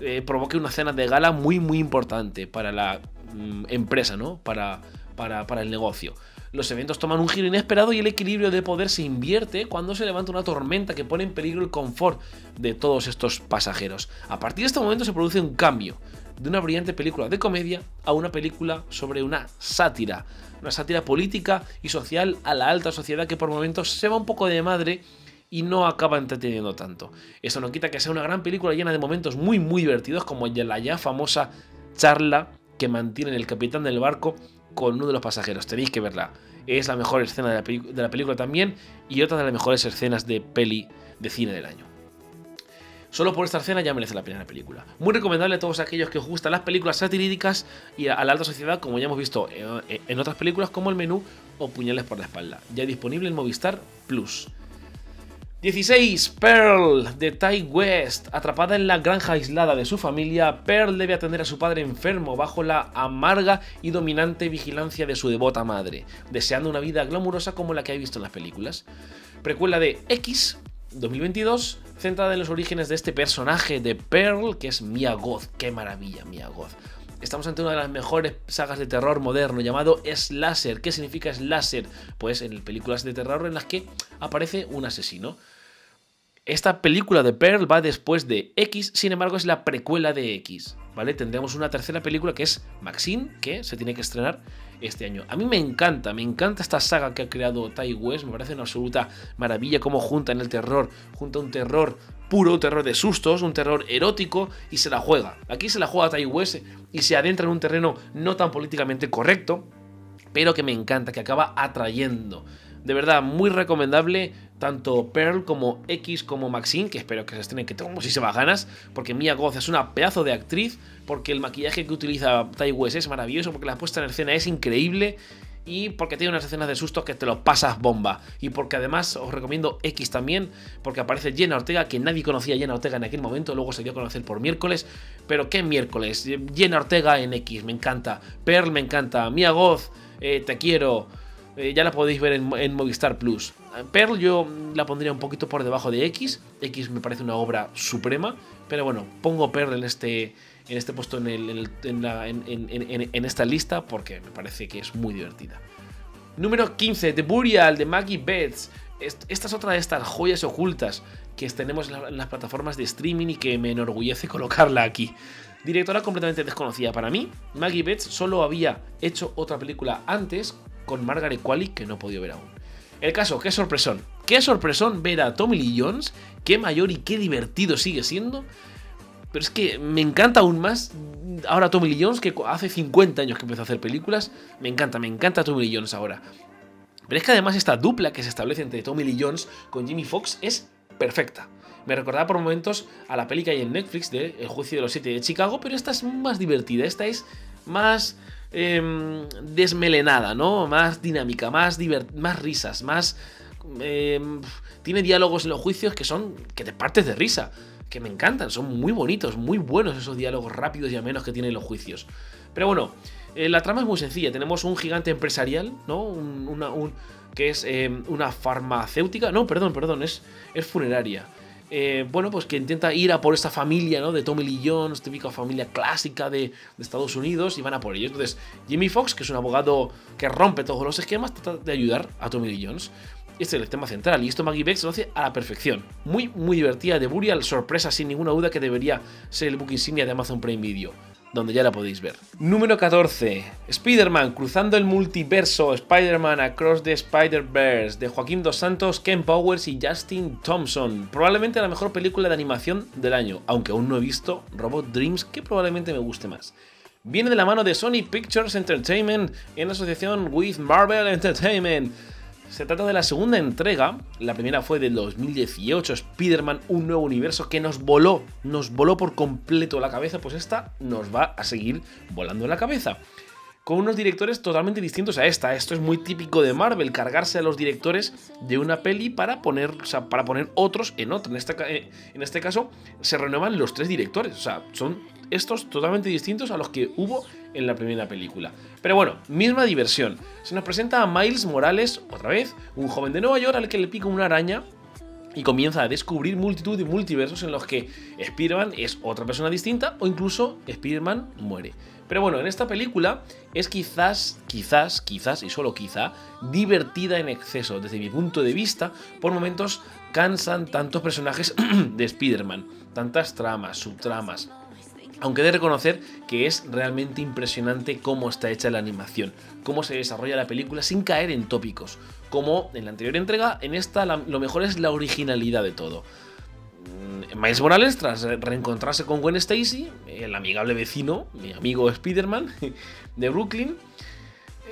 eh, provoque una cena de gala muy muy importante para la mm, empresa, ¿no? Para, para, para el negocio. Los eventos toman un giro inesperado y el equilibrio de poder se invierte cuando se levanta una tormenta que pone en peligro el confort de todos estos pasajeros. A partir de este momento se produce un cambio de una brillante película de comedia a una película sobre una sátira, una sátira política y social a la alta sociedad que por momentos se va un poco de madre y no acaba entreteniendo tanto. Eso no quita que sea una gran película llena de momentos muy muy divertidos como la ya famosa charla que mantiene el capitán del barco con uno de los pasajeros. Tenéis que verla. Es la mejor escena de la, de la película también y otra de las mejores escenas de peli de cine del año. Solo por esta escena ya merece la pena la película. Muy recomendable a todos aquellos que os gustan las películas satíridicas y a la alta sociedad, como ya hemos visto en otras películas como El Menú o Puñales por la Espalda. Ya disponible en Movistar Plus. 16. Pearl de Ty West. Atrapada en la granja aislada de su familia, Pearl debe atender a su padre enfermo bajo la amarga y dominante vigilancia de su devota madre, deseando una vida glamurosa como la que ha visto en las películas. Precuela de X, 2022, centrada en los orígenes de este personaje de Pearl, que es Mia Goth. ¡Qué maravilla, Mia Goth! Estamos ante una de las mejores sagas de terror moderno llamado Slasher. ¿Qué significa Slasher? Pues en películas de terror en las que aparece un asesino. Esta película de Pearl va después de X, sin embargo es la precuela de X, ¿vale? Tendremos una tercera película que es Maxine, que se tiene que estrenar este año. A mí me encanta, me encanta esta saga que ha creado Ty West, me parece una absoluta maravilla cómo junta en el terror, junta un terror puro, un terror de sustos, un terror erótico y se la juega. Aquí se la juega Ty West y se adentra en un terreno no tan políticamente correcto, pero que me encanta, que acaba atrayendo. De verdad, muy recomendable tanto Pearl como X como Maxine, que espero que se estrenen, que tengo muchísimas ganas, porque Mia Goth es una pedazo de actriz, porque el maquillaje que utiliza Ty West es maravilloso, porque la puesta en escena es increíble y porque tiene unas escenas de sustos que te lo pasas bomba. Y porque además os recomiendo X también, porque aparece Jenna Ortega, que nadie conocía a Jenna Ortega en aquel momento, luego se dio a conocer por miércoles. Pero ¿qué miércoles? Jenna Ortega en X, me encanta. Pearl me encanta. Mia Goth, eh, te quiero. eh, ya la podéis ver en, Movistar Plus. Pearl yo la pondría un poquito por debajo de X. X me parece una obra suprema. Pero bueno, pongo Pearl en este, en este puesto en, esta lista porque me parece que es muy divertida. Número 15, The Burial de Maggie Betts. Esta es otra de estas joyas ocultas que tenemos en las plataformas de streaming y que me enorgullece colocarla aquí. Directora completamente desconocida para mí, Maggie Betts solo había hecho otra película antes con Margaret Qualley que no he podido ver aún. El caso, qué sorpresón. Qué sorpresón ver a Tommy Lee Jones, qué mayor y qué divertido sigue siendo. Pero es que me encanta aún más ahora Tommy Lee Jones, que hace 50 años que empezó a hacer películas. Me encanta, me encanta Tommy Lee Jones ahora. Pero es que además esta dupla que se establece entre Tommy Lee Jones con Jimmy Fox es perfecta. Me recordaba por momentos a la peli que hay en Netflix de El juicio de los siete de Chicago, pero esta es más divertida, esta es más Em, desmelenada, ¿no? Más dinámica, más, más risas, más... Em, tiene diálogos en los juicios que son... que te partes de risa, que me encantan, son muy bonitos, muy buenos esos diálogos rápidos y amenos que tienen los juicios. Pero bueno, eh, la trama es muy sencilla, tenemos un gigante empresarial, ¿no? Que es em, una farmacéutica, no, perdón, perdón, es funeraria. Eh, bueno, pues que intenta ir a por esta familia, ¿no? De Tommy Lee Jones, típica familia clásica de, Estados Unidos, y van a por ellos. Entonces, Jimmy Fox, que es un abogado que rompe todos los esquemas, trata de ayudar a Tommy Lee Jones. Este es el tema central, y esto Maggie Beck lo hace a la perfección. Muy, muy divertida de Burial, sorpresa sin ninguna duda que debería ser el book insignia de Amazon Prime Video donde ya la podéis ver. Número 14. Spider-Man, cruzando el multiverso, Spider-Man Across the Spider-Verse, de Joaquín Dos Santos, Ken Powers y Justin Thompson. Probablemente la mejor película de animación del año, aunque aún no he visto Robot Dreams, que probablemente me guste más. Viene de la mano de Sony Pictures Entertainment en asociación with Marvel Entertainment. Se trata de la segunda entrega, la primera fue del 2018, Spider-Man, un nuevo universo que nos voló, nos voló por completo la cabeza, pues esta nos va a seguir volando la cabeza. Con unos directores totalmente distintos a esta. Esto es muy típico de Marvel, cargarse a los directores de una peli para poner, para poner otros en otra. En este, en este caso, se renuevan los tres directores. O sea, son estos totalmente distintos a los que hubo en la primera película. Pero bueno, misma diversión. Se nos presenta a Miles Morales, otra vez, un joven de Nueva York al que le pica una araña y comienza a descubrir multitud de multiversos en los que Spider-Man es otra persona distinta o incluso Spider-Man muere. Pero bueno, en esta película es quizás, quizás, quizás y solo quizá, divertida en exceso. Desde mi punto de vista, por momentos cansan tantos personajes de Spider-Man, tantas tramas, subtramas, aunque de reconocer que es realmente impresionante cómo está hecha la animación, cómo se desarrolla la película sin caer en tópicos. Como en la anterior entrega, en esta lo mejor es la originalidad de todo. Mm, Miles Morales, tras reencontrarse con Gwen Stacy, el amigable vecino, mi amigo Spider-Man de Brooklyn,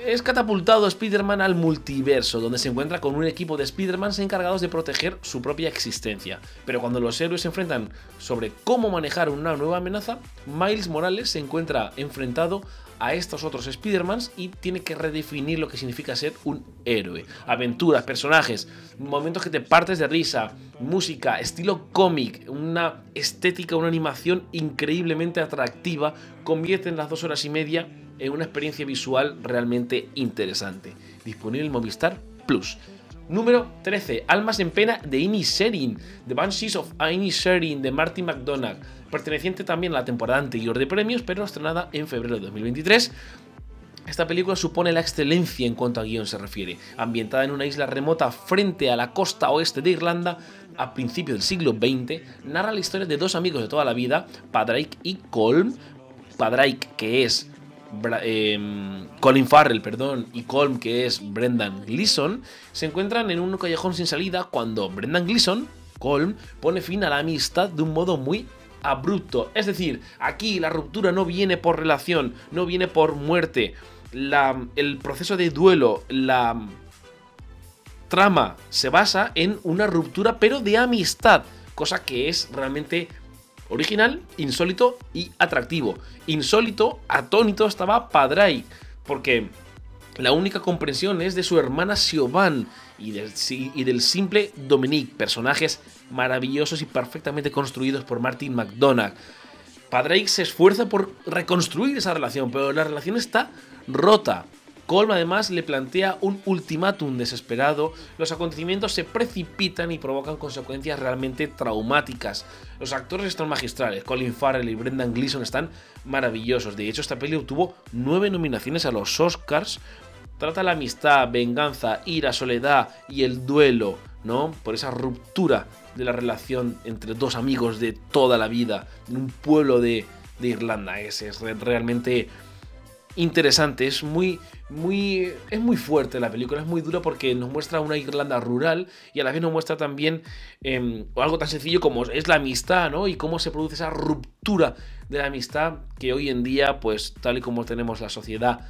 es catapultado Spider-Man al multiverso, donde se encuentra con un equipo de Spider-Man encargados de proteger su propia existencia. Pero cuando los héroes se enfrentan sobre cómo manejar una nueva amenaza, Miles Morales se encuentra enfrentado a estos otros Spider-Mans y tiene que redefinir lo que significa ser un héroe. Aventuras, personajes, momentos que te partes de risa, música, estilo cómic, una estética, una animación increíblemente atractiva, convierten las dos horas y media en una experiencia visual realmente interesante. Disponible en Movistar Plus. Número 13. Almas en pena de Amy Sherin. The Banshees of Amy Sherin de Martin McDonagh. Perteneciente también a la temporada anterior de premios, pero estrenada en febrero de 2023. Esta película supone la excelencia en cuanto a guion se refiere. Ambientada en una isla remota frente a la costa oeste de Irlanda, a principios del siglo XX, narra la historia de dos amigos de toda la vida, Padraig y Colm. Padraig, que es Em, Colin Farrell, perdón, y Colm, que es Brendan Gleeson, se encuentran en un callejón sin salida cuando Brendan Gleeson, Colm, pone fin a la amistad de un modo muy abrupto. Es decir, aquí la ruptura no viene por relación, no viene por muerte. el proceso de duelo, la trama se basa en una ruptura, pero de amistad, cosa que es realmente Original, insólito y atractivo. Insólito, atónito estaba Padray, porque la única comprensión es de su hermana Siobhan y del, y del simple Dominique, personajes maravillosos y perfectamente construidos por Martin McDonagh. Padraig se esfuerza por reconstruir esa relación, pero la relación está rota. Colm además le plantea un ultimátum desesperado, los acontecimientos se precipitan y provocan consecuencias realmente traumáticas. Los actores están magistrales, Colin Farrell y Brendan Gleeson están maravillosos, de hecho esta peli obtuvo nueve nominaciones a los Oscars, trata la amistad, venganza, ira, soledad y el duelo, ¿no? Por esa ruptura de la relación entre dos amigos de toda la vida, en un pueblo de, Irlanda. Es, es realmente interesante, es muy, muy, es muy fuerte la película, es muy dura porque nos muestra una Irlanda rural y a la vez nos muestra también em, algo tan sencillo como es la amistad, ¿no? Y cómo se produce esa ruptura de la amistad que hoy en día, pues tal y como tenemos la sociedad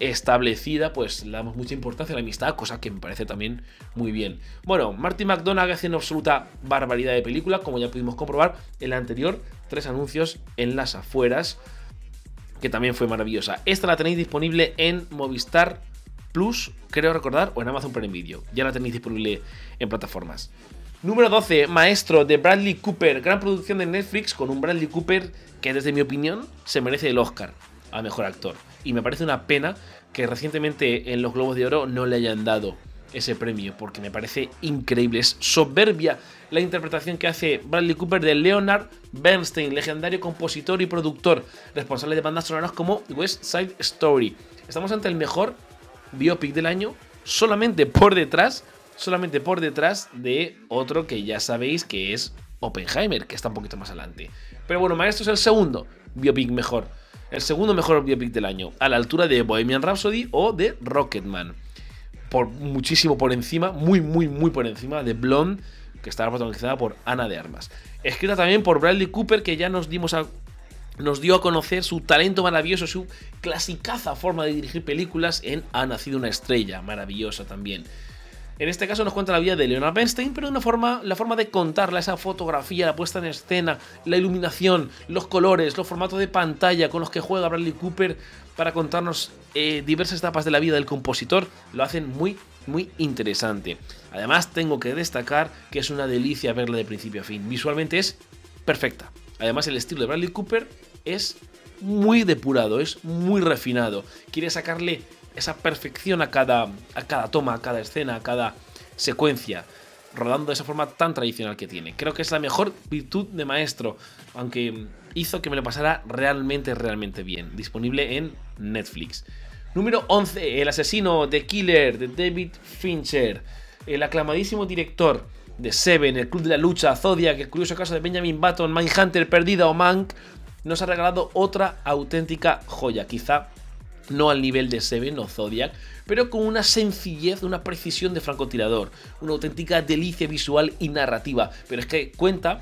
establecida, pues le damos mucha importancia a la amistad, cosa que me parece también muy bien. Bueno, Martin McDonagh hace una absoluta barbaridad de película, como ya pudimos comprobar en la anterior, tres anuncios en las afueras, que también fue maravillosa. Esta la tenéis disponible en Movistar Plus, creo recordar, o en Amazon Prime Video. Ya la tenéis disponible en plataformas. Número 12, Maestro de Bradley Cooper, gran producción de Netflix con un Bradley Cooper que desde mi opinión se merece el Oscar a Mejor Actor y me parece una pena que recientemente en los Globos de Oro no le hayan dado ese premio, porque me parece increíble. Es soberbia la interpretación que hace Bradley Cooper de Leonard Bernstein, legendario compositor y productor, responsable de bandas sonoras como West Side Story. Estamos ante el mejor biopic del año, solamente por detrás, solamente por detrás de otro que ya sabéis que es Oppenheimer, que está un poquito más adelante. Pero bueno, Maestro es el segundo biopic mejor el segundo mejor biopic del año, a la altura de Bohemian Rhapsody o de Rocketman. Por muchísimo por encima, muy, muy, muy por encima de Blonde, que estaba protagonizada por Ana de Armas. Escrita también por Bradley Cooper, que ya nos dimos a nos dio a conocer su talento maravilloso, su clasicaza forma de dirigir películas en Ha nacido una estrella, maravillosa también. En este caso nos cuenta la vida de Leonard Bernstein, pero de una forma, la forma de contarla, esa fotografía, la puesta en escena, la iluminación, los colores, los formatos de pantalla con los que juega Bradley Cooper para contarnos eh, diversas etapas de la vida del compositor, lo hacen muy, muy interesante. Además, tengo que destacar que es una delicia verla de principio a fin. Visualmente es perfecta. Además, el estilo de Bradley Cooper es muy depurado, es muy refinado. Quiere sacarle esa perfección a cada, a cada toma, a cada escena, a cada secuencia, rodando de esa forma tan tradicional que tiene. Creo que es la mejor virtud de maestro, aunque hizo que me lo pasara realmente, realmente bien. Disponible en Netflix. Número 11, El asesino de Killer de David Fincher, el aclamadísimo director de Seven, El Club de la Lucha, Zodiac, el curioso caso de Benjamin Button, Mindhunter, Perdida o Mank, nos ha regalado otra auténtica joya, quizá no al nivel de Seven o Zodiac, pero con una sencillez, una precisión de francotirador, una auténtica delicia visual y narrativa. Pero es que cuenta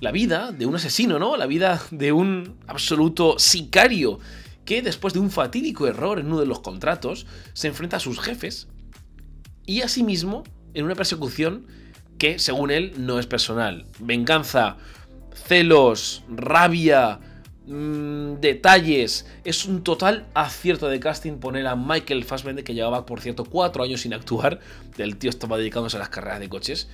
la vida de un asesino, ¿no? La vida de un absoluto sicario que después de un fatídico error en uno de los contratos se enfrenta a sus jefes y asimismo en una persecución que según él no es personal. Venganza, celos, rabia, Mm, detalles. Es un total acierto de casting poner a Michael Fassbender, que llevaba, por cierto, cuatro años sin actuar. El tío estaba dedicándose a las carreras de coches.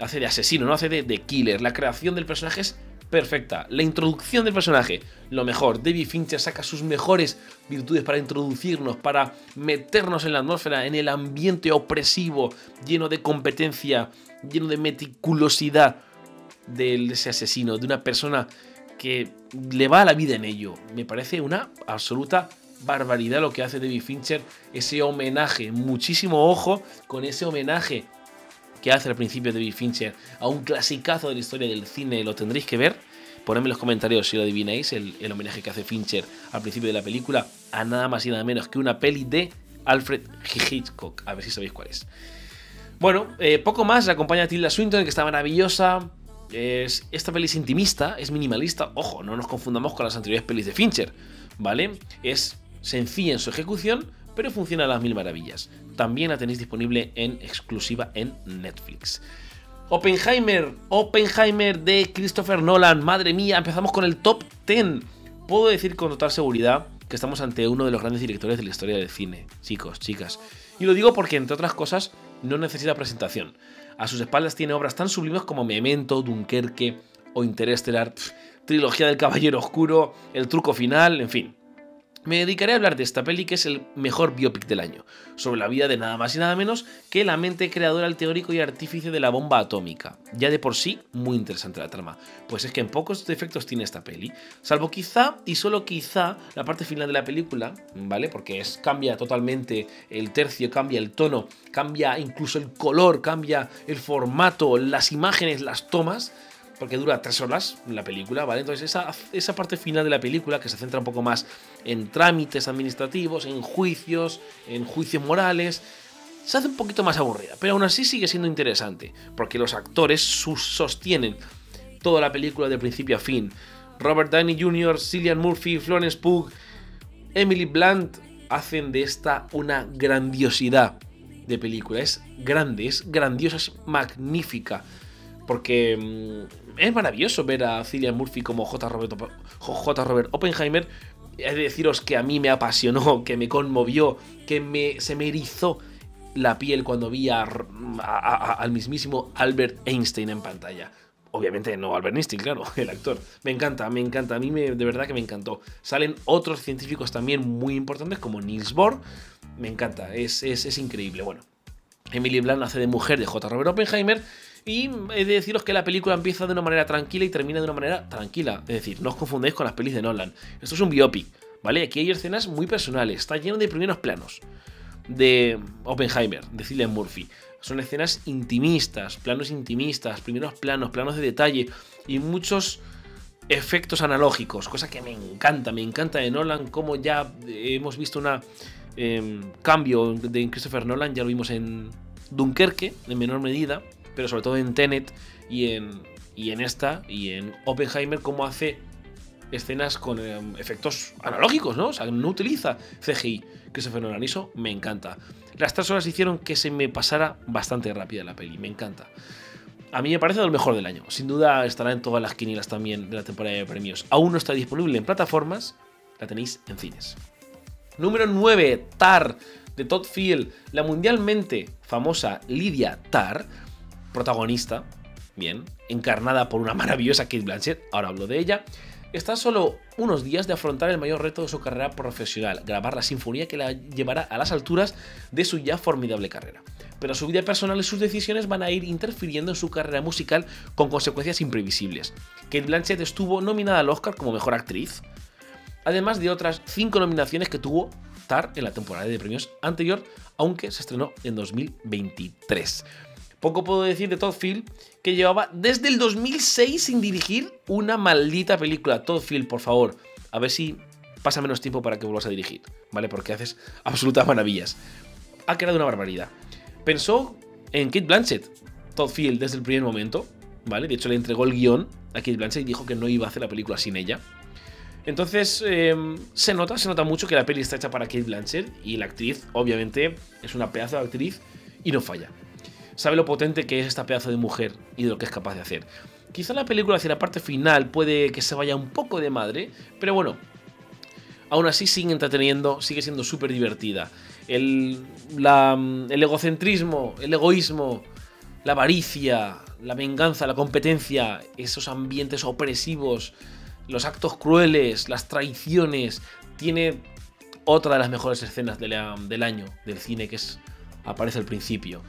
Hace de asesino, no hace de, de killer. La creación del personaje es perfecta. La introducción del personaje, lo mejor. David Fincher saca sus mejores virtudes para introducirnos, para meternos en la atmósfera, en el ambiente opresivo, lleno de competencia, lleno de meticulosidad de ese asesino, de una persona que le va la vida en ello. Me parece una absoluta barbaridad lo que hace David Fincher, ese homenaje, muchísimo ojo con ese homenaje que hace al principio David Fincher a un clasicazo de la historia del cine, lo tendréis que ver. Ponedme en los comentarios si lo adivináis, el, homenaje que hace Fincher al principio de la película a nada más y nada menos que una peli de Alfred Hitchcock. A ver si sabéis cuál es. Bueno, eh, poco más, la acompaña Tilda Swinton, que está maravillosa. Es, esta peli es intimista, es minimalista. Ojo, no nos confundamos con las anteriores pelis de Fincher, ¿vale? Es sencilla en su ejecución, pero funciona a las mil maravillas. También la tenéis disponible en exclusiva en Netflix. Oppenheimer, Oppenheimer de Christopher Nolan. Madre mía, empezamos con el top 10. Puedo decir con total seguridad que estamos ante uno de los grandes directores de la historia del cine, chicos, chicas. Y lo digo porque, entre otras cosas, no necesita presentación. A sus espaldas tiene obras tan sublimes como Memento, Dunkerque o Interestelar, trilogía del Caballero Oscuro, El Truco Final, en fin. Me dedicaré a hablar de esta peli que es el mejor biopic del año, sobre la vida de nada más y nada menos que la mente creadora, el teórico y artífice de la bomba atómica. Ya de por sí, muy interesante la trama, pues es que en pocos defectos tiene esta peli, salvo quizá y solo quizá la parte final de la película, ¿vale? Porque es, cambia totalmente el tercio, cambia el tono, cambia incluso el color, cambia el formato, las imágenes, las tomas porque dura tres horas la película, ¿vale? Entonces esa, esa parte final de la película, que se centra un poco más en trámites administrativos, en juicios, en juicios morales, se hace un poquito más aburrida, pero aún así sigue siendo interesante, porque los actores sostienen toda la película de principio a fin. Robert Downey Jr., Cillian Murphy, Florence Pugh, Emily Blunt hacen de esta una grandiosidad de película. Es grande, es grandiosa, es magnífica. Porque mm, es maravilloso ver a Cillian Murphy como J. Robert, J. Robert Oppenheimer. He de deciros que a mí me apasionó, que me conmovió, que me, se me erizó la piel cuando vi al mismísimo Albert Einstein en pantalla. Obviamente no Albert Einstein, claro, el actor. Me encanta, me encanta. A mí me, de verdad que me encantó. Salen otros científicos también muy importantes como Niels Bohr. Me encanta, es, es, es increíble. Bueno, Emily Blunt hace de mujer de J. Robert Oppenheimer y he de deciros que la película empieza de una manera tranquila y termina de una manera tranquila. Es decir, no os confundéis con las pelis de Nolan. Esto es un biopic, ¿vale? Aquí hay escenas muy personales. Está lleno de primeros planos. De Oppenheimer, de Cillian Murphy. Son escenas intimistas, planos intimistas, primeros planos, planos de detalle y muchos efectos analógicos, cosa que me encanta, me encanta de Nolan, como ya hemos visto un em, cambio de Christopher Nolan, ya lo vimos en Dunkerque, en menor medida, pero sobre todo en Tenet y en, y en esta y en Oppenheimer, cómo hace escenas con em, efectos analógicos, ¿no? O sea, no utiliza CGI. Christopher Nolan, eso me encanta. Las tres horas hicieron que se me pasara bastante rápida la peli, me encanta. A mí me parece lo mejor del año. Sin duda estará en todas las quinilas también de la temporada de premios. Aún no está disponible en plataformas, la tenéis en cines. Número 9, Tar, de Todd Field. La mundialmente famosa Lydia Tar protagonista, bien, encarnada por una maravillosa Kate Blanchett, ahora hablo de ella, está solo unos días de afrontar el mayor reto de su carrera profesional, grabar la sinfonía que la llevará a las alturas de su ya formidable carrera. Pero su vida personal y sus decisiones van a ir interfiriendo en su carrera musical con consecuencias imprevisibles. Kate Blanchett estuvo nominada al Oscar como mejor actriz, además de otras 5 nominaciones que tuvo Tar en la temporada de premios anterior, aunque se estrenó en 2023. Poco puedo decir de Todd Field, que llevaba desde el 2006 sin dirigir una maldita película. Todd Field, por favor, a ver si pasa menos tiempo para que vuelvas a dirigir, ¿vale? Porque haces absolutas maravillas. Ha quedado una barbaridad. Pensó en Kate Blanchett, Todd Field, desde el primer momento, ¿vale? De hecho, le entregó el guion a Kate Blanchett y dijo que no iba a hacer la película sin ella. Entonces, em, se nota, se nota mucho que la peli está hecha para Kate Blanchett y la actriz, obviamente, es una pedazo de actriz y no falla sabe lo potente que es esta pedazo de mujer y de lo que es capaz de hacer. Quizá la película hacia la parte final puede que se vaya un poco de madre, pero bueno, aún así sigue entreteniendo, sigue siendo súper divertida. El, el egocentrismo, el egoísmo, la avaricia, la venganza, la competencia, esos ambientes opresivos, los actos crueles, las traiciones, tiene otra de las mejores escenas del año del cine que es aparece al principio.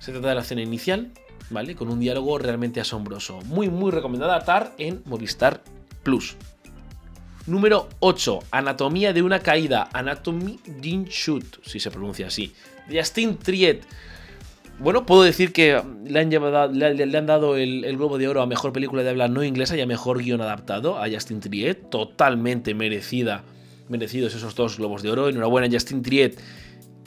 Se trata de la escena inicial, ¿vale? Con un diálogo realmente asombroso. Muy, muy recomendada TAR en Movistar Plus. Número 8. Anatomía de una caída. Anatomy Din Shoot, si se pronuncia así. Justin Triet. Bueno, puedo decir que le han, le, han dado el, el, Globo de Oro a Mejor Película de Habla No Inglesa y a Mejor Guión Adaptado a Justin Triet. Totalmente merecida. Merecidos esos dos Globos de Oro. Enhorabuena, Justin Triet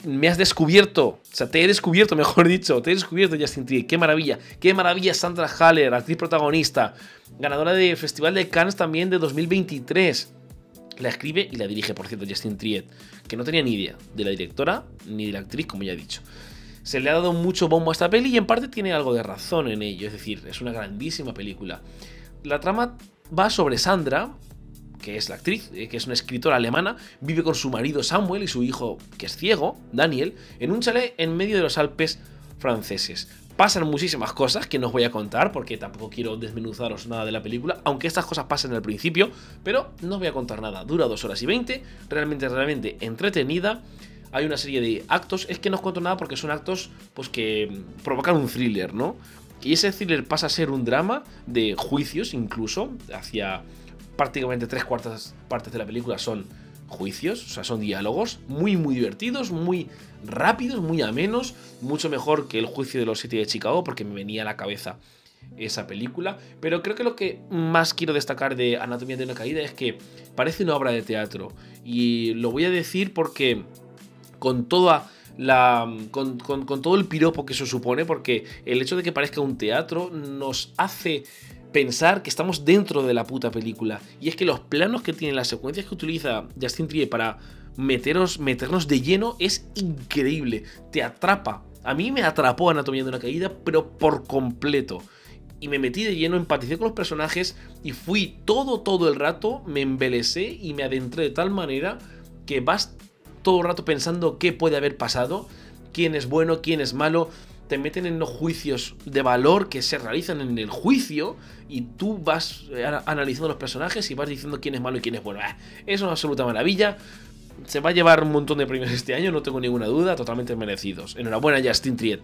me has descubierto, o sea, te he descubierto, mejor dicho, te he descubierto Justin Triet, qué maravilla, qué maravilla Sandra Haller, actriz protagonista, ganadora del Festival de Cannes también de 2023. La escribe y la dirige, por cierto, Justin Triet, que no tenía ni idea de la directora ni de la actriz, como ya he dicho. Se le ha dado mucho bombo a esta peli y en parte tiene algo de razón en ello, es decir, es una grandísima película. La trama va sobre Sandra, que es la actriz, eh, que es una escritora alemana, vive con su marido Samuel y su hijo, que es ciego, Daniel, en un chalet en medio de los Alpes franceses. pasan muchísimas cosas que no os voy a contar porque tampoco quiero desmenuzaros nada de la película, aunque estas cosas pasen al principio, pero no os voy a contar nada. Dura 2 horas y 20, realmente, realmente entretenida. Hay una serie de actos, es que no os cuento nada porque son actos pues que provocan un thriller, ¿no? Y ese thriller pasa a ser un drama de juicios incluso, hacia prácticamente tres cuartas partes de la película son juicios, o sea, son diálogos muy, muy divertidos, muy rápidos, muy amenos, mucho mejor que el juicio de los siete de Chicago, porque me venía a la cabeza esa película. Pero creo que lo que más quiero destacar de Anatomía de una caída es que parece una obra de teatro. Y lo voy a decir porque con toda la. Con, con todo el piropo que eso supone, porque el hecho de que parezca un teatro nos hace pensar que estamos dentro de la puta película. Y es que los planos que tiene, las secuencias que utiliza Justin Trier para meteros, meternos de lleno es increíble. Te atrapa. A mí me atrapó Anatomía de una caída, pero por completo. Y me metí de lleno, empaticé con los personajes y fui todo, todo el rato, me embelecé y me adentré de tal manera que vas todo el rato pensando qué puede haber pasado, quién es bueno, quién es malo te meten en los juicios de valor que se realizan en el juicio y tú vas eh, analizando los personajes y vas diciendo quién es malo y quién es bueno. Ah, es una absoluta maravilla. Se va a llevar un montón de premios este año, no tengo ninguna duda, totalmente merecidos. Enhorabuena, Justin Triet.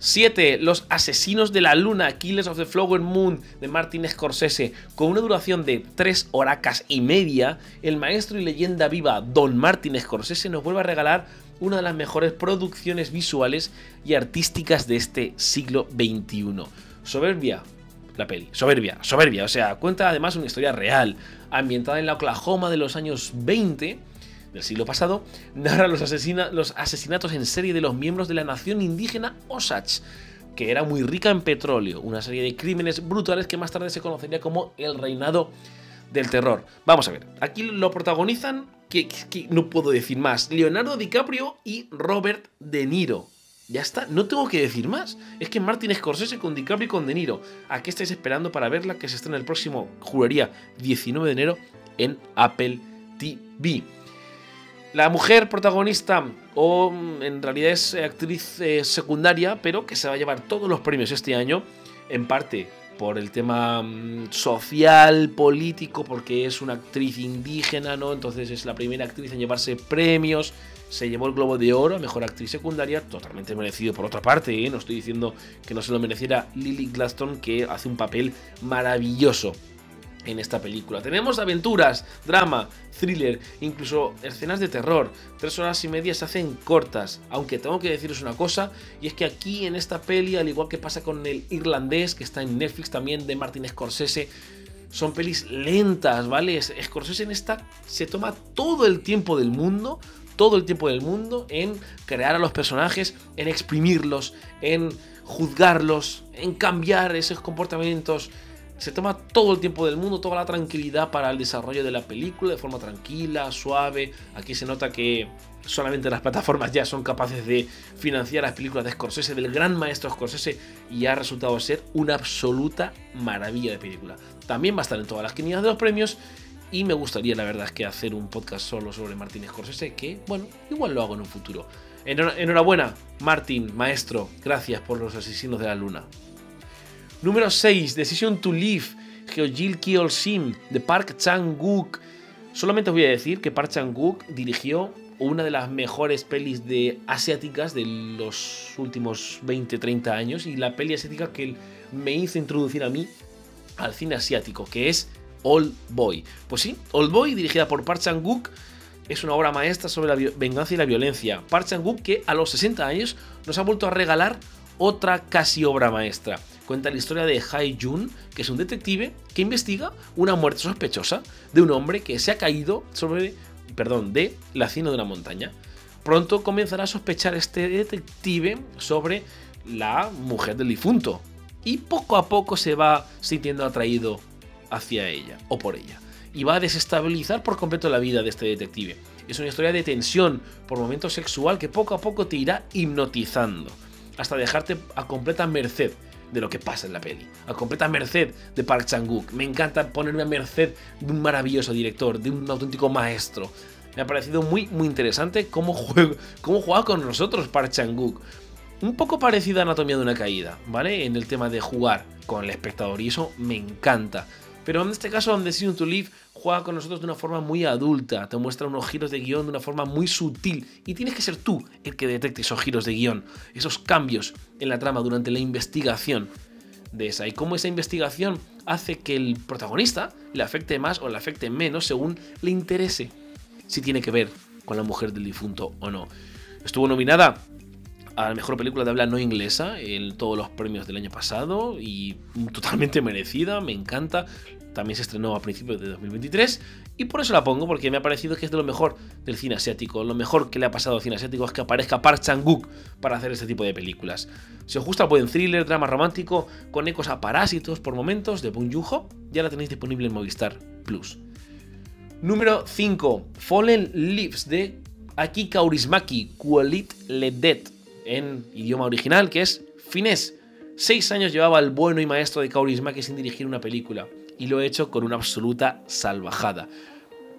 7. Los Asesinos de la Luna, Killers of the Flower Moon, de Martin Scorsese. Con una duración de 3 horacas y media, el maestro y leyenda viva Don Martin Scorsese nos vuelve a regalar una de las mejores producciones visuales y artísticas de este siglo XXI. Soberbia, la peli. Soberbia, soberbia. O sea, cuenta además una historia real, ambientada en la Oklahoma de los años 20 del siglo pasado, narra los, los asesinatos en serie de los miembros de la nación indígena Osage, que era muy rica en petróleo, una serie de crímenes brutales que más tarde se conocería como el reinado del terror. Vamos a ver, aquí lo protagonizan, que, no puedo decir más, Leonardo DiCaprio y Robert De Niro. Ya está, no tengo que decir más. Es que Martin Scorsese con DiCaprio y con De Niro. ¿A qué estáis esperando para verla que se estrena el próximo, juraría, 19 de enero en Apple TV? La mujer protagonista, o mm, en realidad es actriz eh, secundaria, pero que se va a llevar todos los premios este año, en parte por el tema mm, social, político, porque es una actriz indígena, ¿no? Entonces es la primera actriz en llevarse premios. Se llevó el Globo de Oro Mejor Actriz Secundaria, totalmente merecido por otra parte, ¿eh? no estoy diciendo que no se lo mereciera Lily Glaston, que hace un papel maravilloso en esta película. Tenemos aventuras, drama, thriller, incluso escenas de terror. Tres horas y media se hacen cortas, aunque tengo que deciros una cosa, y es que aquí en esta peli, al igual que pasa con el irlandés, que está en Netflix también, de Martin Scorsese, son pelis lentas, ¿vale? Scorsese en esta se toma todo el tiempo del mundo, todo el tiempo del mundo en crear a los personajes, en exprimirlos, en juzgarlos, en cambiar esos comportamientos se toma todo el tiempo del mundo, toda la tranquilidad para el desarrollo de la película de forma tranquila, suave. Aquí se nota que solamente las plataformas ya son capaces de financiar las películas de Scorsese, del gran maestro Scorsese, y ha resultado ser una absoluta maravilla de película. También va a estar en todas las quinielas de los premios. Y me gustaría, la verdad, que hacer un podcast solo sobre Martín Scorsese, que, bueno, igual lo hago en un futuro. Enhorabuena, Martín, maestro, gracias por los asesinos de la luna. Número 6, Decision to Live, Geojil Kiol Sim, de Park Chang-wook. Solamente os voy a decir que Park Chang-wook dirigió una de las mejores pelis de asiáticas de los últimos 20-30 años y la peli asiática que me hizo introducir a mí al cine asiático, que es Old Boy. Pues sí, Old Boy, dirigida por Park Chan-wook, es una obra maestra sobre la venganza y la violencia. Park Chan-wook que a los 60 años nos ha vuelto a regalar otra casi obra maestra cuenta la historia de Hai Jun, que es un detective que investiga una muerte sospechosa de un hombre que se ha caído sobre, perdón, de la cima de una montaña. Pronto comenzará a sospechar este detective sobre la mujer del difunto y poco a poco se va sintiendo atraído hacia ella o por ella y va a desestabilizar por completo la vida de este detective. Es una historia de tensión, por momentos sexual, que poco a poco te irá hipnotizando, hasta dejarte a completa merced de lo que pasa en la peli. A completa merced de Park Chan-wook. Me encanta ponerme a merced de un maravilloso director, de un auténtico maestro. Me ha parecido muy, muy interesante cómo juega, cómo juega con nosotros Park Chan-wook. un poco parecida a Anatomía de una caída, ¿vale? En el tema de jugar con el espectador y eso me encanta. Pero en este caso, On Decision to Live juega con nosotros de una forma muy adulta, te muestra unos giros de guion de una forma muy sutil y tienes que ser tú el que detecte esos giros de guion, esos cambios en la trama durante la investigación de esa y cómo esa investigación hace que el protagonista le afecte más o le afecte menos según le interese si tiene que ver con la mujer del difunto o no. Estuvo nominada a la mejor película de habla no inglesa en todos los premios del año pasado y totalmente merecida, me encanta. También se estrenó a principios de 2023 y por eso la pongo, porque me ha parecido que es de lo mejor del cine asiático. Lo mejor que le ha pasado al cine asiático es que aparezca Park Chan-wook para hacer este tipo de películas. Si os gusta buen thriller, drama romántico, con ecos a parásitos por momentos de Bong Joon-ho, ya la tenéis disponible en Movistar Plus. Número 5. Fallen Leaves de Aki Kaurismaki, Kualit Ledet, en idioma original, que es finés. Seis años llevaba el bueno y maestro de Kaurismaki sin dirigir una película, y lo he hecho con una absoluta salvajada.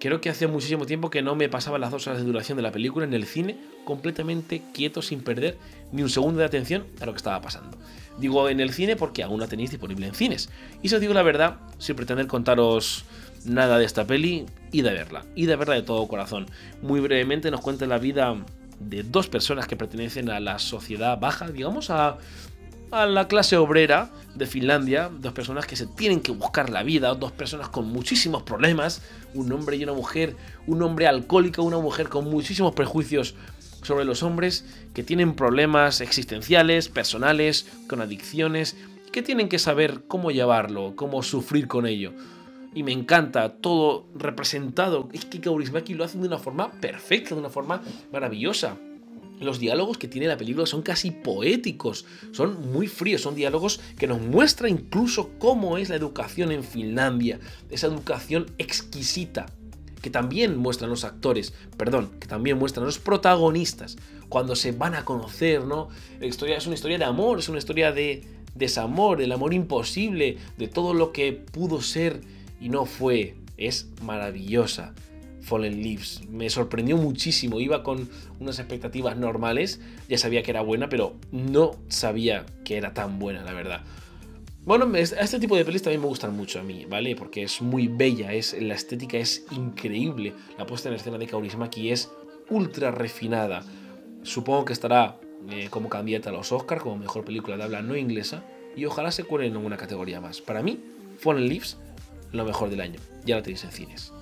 Creo que hace muchísimo tiempo que no me pasaba las dos horas de duración de la película en el cine completamente quieto sin perder ni un segundo de atención a lo que estaba pasando. Digo en el cine porque aún la tenéis disponible en cines. Y si os digo la verdad, sin pretender contaros nada de esta peli, id a verla, id a verla de todo corazón. Muy brevemente nos cuenta la vida de dos personas que pertenecen a la sociedad baja, digamos, a, a la clase obrera de Finlandia, dos personas que se tienen que buscar la vida, dos personas con muchísimos problemas, un hombre y una mujer, un hombre alcohólico, una mujer con muchísimos prejuicios sobre los hombres, que tienen problemas existenciales, personales, con adicciones, que tienen que saber cómo llevarlo, cómo sufrir con ello y me encanta todo representado. Es que Kaurismäki lo hace de una forma perfecta, de una forma maravillosa. Los diálogos que tiene la película son casi poéticos, son muy fríos, son diálogos que nos muestran incluso cómo es la educación en Finlandia, esa educación exquisita, que también muestran los actores, perdón, que también muestran los protagonistas cuando se van a conocer, ¿no? La historia es una historia de amor, es una historia de desamor, el amor imposible, de todo lo que pudo ser y no fue. Es maravillosa. Fallen Leaves. Me sorprendió muchísimo. Iba con unas expectativas normales. Ya sabía que era buena, pero no sabía que era tan buena, la verdad. Bueno, este tipo de pelis también me gustan mucho a mí, ¿vale? Porque es muy bella, es, la estética es increíble. La puesta en escena de Kaurismaki es ultra refinada. Supongo que estará eh, como candidata a los Oscars, como mejor película de habla no inglesa. Y ojalá se cuele en una categoría más. Para mí, Fallen Leaves lo mejor del año. Ya lo tenéis en cines.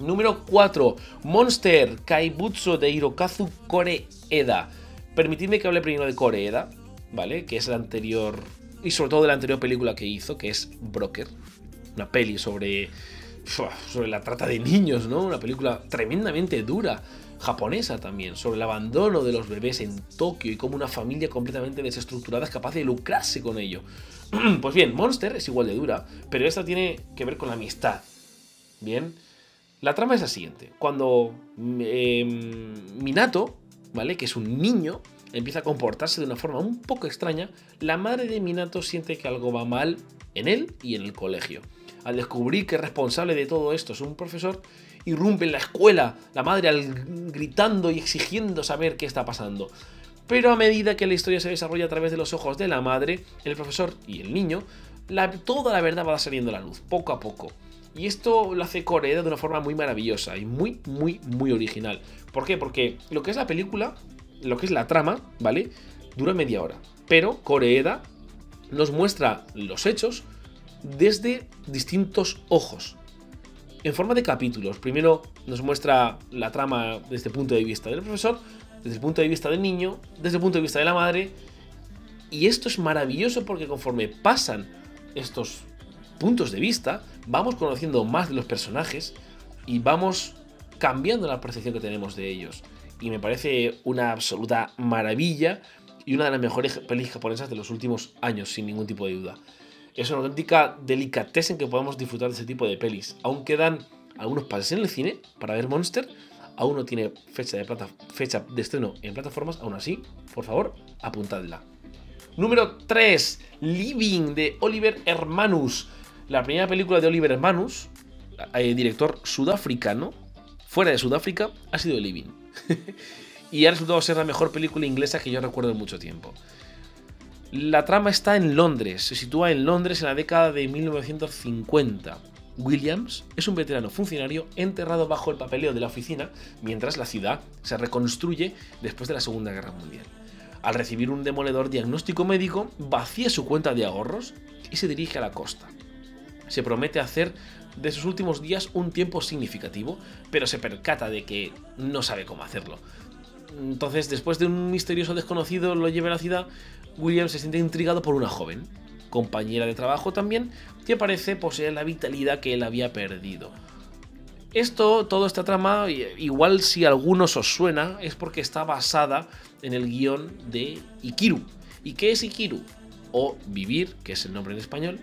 Número 4. Monster Kaibutsu de Hirokazu Koreeda. Permitidme que hable primero de Koreeda, ¿vale? Que es el anterior. Y sobre todo de la anterior película que hizo, que es Broker. Una peli sobre. sobre la trata de niños, ¿no? Una película tremendamente dura. Japonesa también, sobre el abandono de los bebés en Tokio y cómo una familia completamente desestructurada es capaz de lucrarse con ello. pues bien, Monster es igual de dura, pero esta tiene que ver con la amistad. Bien, la trama es la siguiente. Cuando em, Minato, ¿vale? Que es un niño, empieza a comportarse de una forma un poco extraña, la madre de Minato siente que algo va mal en él y en el colegio. Al descubrir que el responsable de todo esto es un profesor, irrumpe en la escuela, la madre gritando y exigiendo saber qué está pasando. Pero a medida que la historia se desarrolla a través de los ojos de la madre, el profesor y el niño, toda la verdad va saliendo a la luz, poco a poco. Y esto lo hace Corea de una forma muy maravillosa y muy, muy, muy original. ¿Por qué? Porque lo que es la película, lo que es la trama, ¿vale? Dura media hora. Pero Coreeda nos muestra los hechos desde distintos ojos. En forma de capítulos. Primero nos muestra la trama desde el punto de vista del profesor, desde el punto de vista del niño, desde el punto de vista de la madre. Y esto es maravilloso porque conforme pasan estos puntos de vista, vamos conociendo más de los personajes y vamos cambiando la percepción que tenemos de ellos. Y me parece una absoluta maravilla y una de las mejores pelis japonesas de los últimos años, sin ningún tipo de duda. Es una auténtica delicatez en que podemos disfrutar de ese tipo de pelis. Aún quedan algunos pases en el cine para ver Monster, aún no tiene fecha de, plata, fecha de estreno en plataformas, aún así, por favor, apuntadla. Número 3, Living de Oliver Hermanus. La primera película de Oliver Hermanus, eh, director sudafricano, fuera de Sudáfrica, ha sido Living. y ha resultado ser la mejor película inglesa que yo recuerdo en mucho tiempo. La trama está en Londres, se sitúa en Londres en la década de 1950. Williams es un veterano funcionario enterrado bajo el papeleo de la oficina mientras la ciudad se reconstruye después de la Segunda Guerra Mundial. Al recibir un demoledor diagnóstico médico, vacía su cuenta de ahorros y se dirige a la costa. Se promete hacer de sus últimos días un tiempo significativo, pero se percata de que no sabe cómo hacerlo. Entonces, después de un misterioso desconocido lo lleve a la ciudad, William se siente intrigado por una joven, compañera de trabajo también, que parece poseer la vitalidad que él había perdido. Esto, toda esta trama, igual si a algunos os suena, es porque está basada en el guion de Ikiru. ¿Y qué es Ikiru? O Vivir, que es el nombre en español,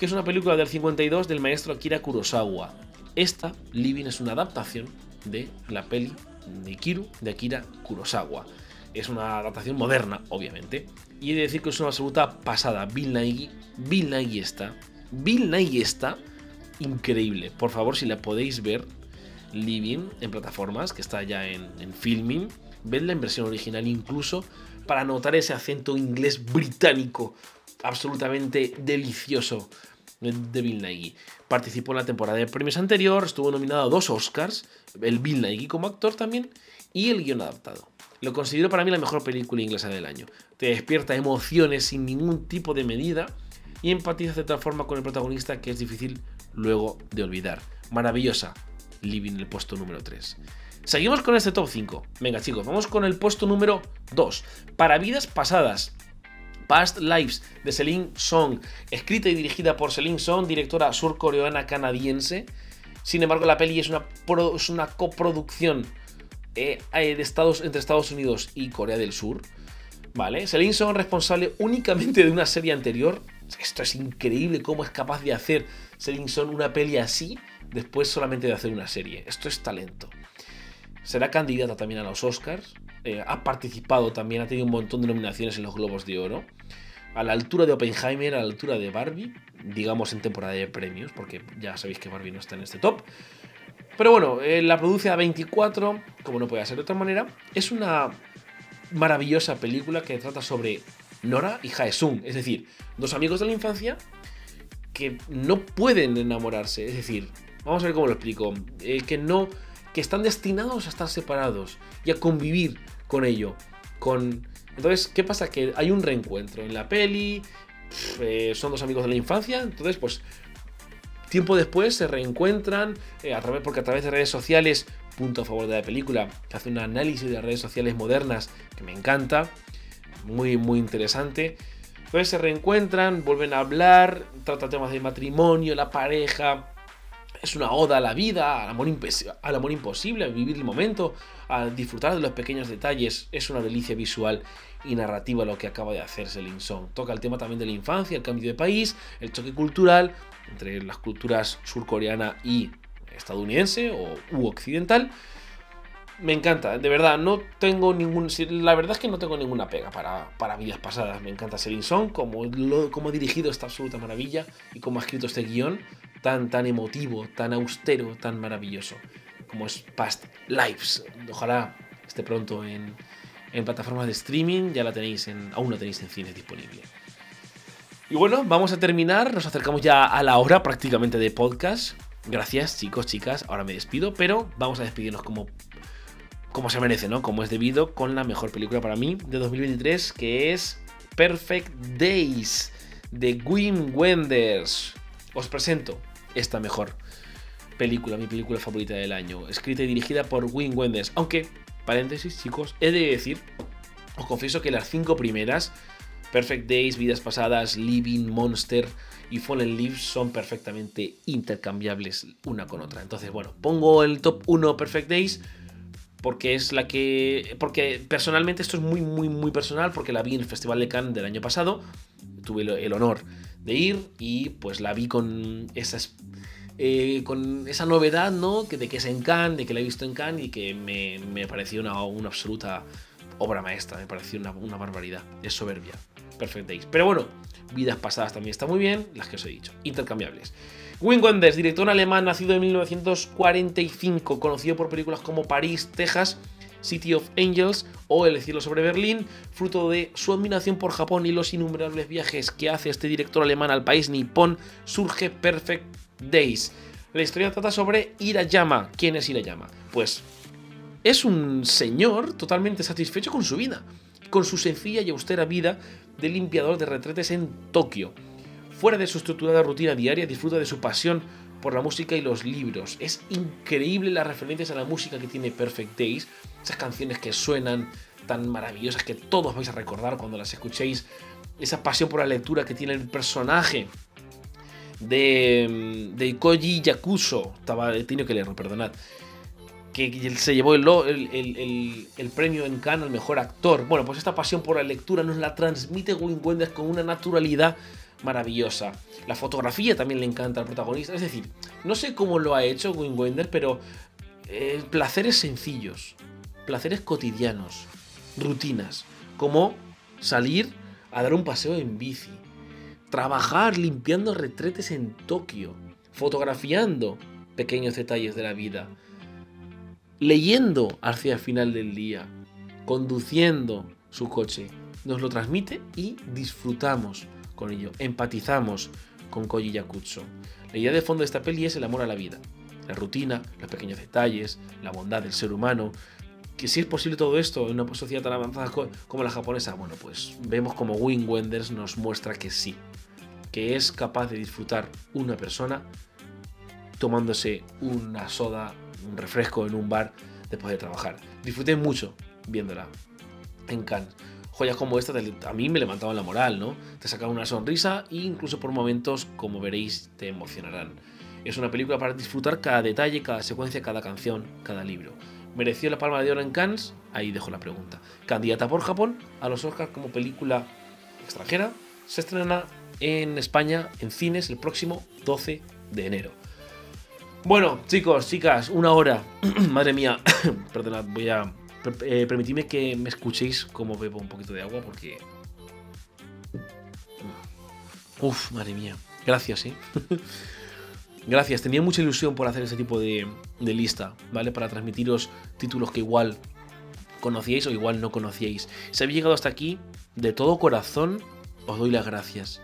que es una película del 52 del maestro Akira Kurosawa. Esta, Living, es una adaptación de la peli de Ikiru de Akira Kurosawa. Es una adaptación moderna, obviamente. Y he de decir que es una absoluta pasada. Bill Nighy, Bill Nighy está. Bill Nighy está increíble. Por favor, si la podéis ver, Living en plataformas, que está ya en, en filming, vedla en versión original incluso, para notar ese acento inglés británico absolutamente delicioso de Bill Nighy. Participó en la temporada de premios anterior, estuvo nominado a dos Oscars, el Bill Nighy como actor también, y el guion adaptado. Lo considero para mí la mejor película inglesa del año. Te despierta emociones sin ningún tipo de medida y empatizas de tal forma con el protagonista que es difícil luego de olvidar. Maravillosa, Living el puesto número 3. Seguimos con este top 5. Venga chicos, vamos con el puesto número 2. Para vidas pasadas. Past Lives de Celine Song, escrita y dirigida por Celine Song, directora surcoreana canadiense. Sin embargo, la peli es una, coproducción eh, eh, de Estados, entre Estados Unidos y Corea del Sur. ¿Vale? Celine Song responsable únicamente de una serie anterior. Esto es increíble cómo es capaz de hacer Celine Song una peli así después solamente de hacer una serie. Esto es talento. Será candidata también a los Oscars. Eh, ha participado también, ha tenido un montón de nominaciones en los Globos de Oro. A la altura de Oppenheimer, a la altura de Barbie, digamos en temporada de premios, porque ya sabéis que Barbie no está en este top. Pero bueno, eh, la produce a 24, como no puede ser de otra manera. Es una maravillosa película que trata sobre Nora y Jaesung, es decir, dos amigos de la infancia que no pueden enamorarse, es decir, vamos a ver cómo lo explico, eh, que no, que están destinados a estar separados y a convivir con ello. Con... Entonces, ¿qué pasa? Que hay un reencuentro en la peli, eh, son dos amigos de la infancia, entonces pues tiempo después se reencuentran, eh, a través, porque a través de redes sociales, punto a favor de la película, hace un análisis de redes sociales modernas que me encanta, muy, muy interesante. Entonces se reencuentran, vuelven a hablar, trata temas de matrimonio, la pareja, es una oda a la vida, al amor, imposible, a vivir el momento, a disfrutar de los pequeños detalles. Es una delicia visual y narrativa lo que acaba de hacer Celine Song. Toca el tema también de la infancia, el cambio de país, el choque cultural entre las culturas surcoreana y estadounidense o u occidental. Me encanta, de verdad, no tengo ningún. La verdad es que no tengo ninguna pega para, para vidas pasadas. Me encanta Celine Song, como, lo, ha dirigido esta absoluta maravilla y como ha escrito este guion tan, tan emotivo, tan austero, tan maravilloso, como es Past Lives. Ojalá esté pronto en, en plataformas de streaming, ya la tenéis en, aún la tenéis en cines disponible. Y bueno, vamos a terminar, nos acercamos ya a la hora prácticamente de podcast. Gracias chicos, chicas, ahora me despido, pero vamos a despedirnos como, como se merece, ¿no? Como es debido con la mejor película para mí de 2023, que es Perfect Days de Wim Wenders. Os presento esta mejor película, mi película favorita del año, escrita y dirigida por Wim Wenders. Aunque, paréntesis, chicos, he de decir, os confieso que las cinco primeras, Perfect Days, Vidas Pasadas, Living, Monster y Fallen Leaves, son perfectamente intercambiables una con otra. Entonces, bueno, pongo el top 1 Perfect Days porque es la que. Porque personalmente esto es muy, muy, muy personal, porque la vi en el Festival de Cannes del año pasado. Tuve el honor de ir y pues la vi con esas eh, con esa novedad, ¿no? Que de que es en Cannes, de que la he visto en Cannes y que me, me pareció una, una, absoluta obra maestra, me pareció una, una barbaridad, es soberbia. Perfect. Pero bueno, vidas pasadas también está muy bien, las que os he dicho, intercambiables. Wim Wenders, director alemán nacido en 1945, conocido por películas como París, Texas City of Angels o El cielo sobre Berlín, fruto de su admiración por Japón y los innumerables viajes que hace este director alemán al país nipón, surge Perfect Days. La historia trata sobre Hirayama. ¿Quién es Hirayama? Pues es un señor totalmente satisfecho con su vida, con su sencilla y austera vida de limpiador de retretes en Tokio. Fuera de su estructurada rutina diaria, disfruta de su pasión por la música y los libros. Es increíble las referencias a la música que tiene Perfect Days, esas canciones que suenan tan maravillosas que todos vais a recordar cuando las escuchéis, esa pasión por la lectura que tiene el personaje de, de Koji Yakuso, estaba, he que leerlo, perdonad, que se llevó el, el, el, premio en Cannes al mejor actor. Bueno, pues esta pasión por la lectura nos la transmite Wim Wenders con una naturalidad maravillosa. La fotografía también le encanta al protagonista. Es decir, no sé cómo lo ha hecho Wim Wenders, pero eh, placeres sencillos, placeres cotidianos, rutinas, como salir a dar un paseo en bici, trabajar limpiando retretes en Tokio, fotografiando pequeños detalles de la vida, leyendo hacia el final del día, conduciendo su coche. Nos lo transmite y disfrutamos con ello, empatizamos con Koji Yakuzo. La idea de fondo de esta peli es el amor a la vida, la rutina, los pequeños detalles, la bondad del ser humano. Que si es posible todo esto en una sociedad tan avanzada como la japonesa, bueno, pues vemos como Wim Wenders nos muestra que sí, que es capaz de disfrutar una persona tomándose una soda, un refresco en un bar después de trabajar. Disfruté mucho viéndola en Cannes. Joyas como esta a mí me levantaban la moral, ¿no? Te sacaban una sonrisa e incluso por momentos, como veréis, te emocionarán. Es una película para disfrutar cada detalle, cada secuencia, cada canción, cada libro. ¿Mereció la palma de oro en Cannes? Ahí dejo la pregunta. Candidata por Japón a los Oscars como película extranjera. Se estrena en España en cines el próximo 12 de enero. Bueno, chicos, chicas, una hora. Madre mía, perdonad, voy a. Eh, permitidme que me escuchéis como bebo un poquito de agua porque. Uf, madre mía. Gracias, ¿eh? Gracias, tenía mucha ilusión por hacer ese tipo de, de lista, ¿vale? Para transmitiros títulos que igual conocíais o igual no conocíais. Si habéis llegado hasta aquí, de todo corazón os doy las gracias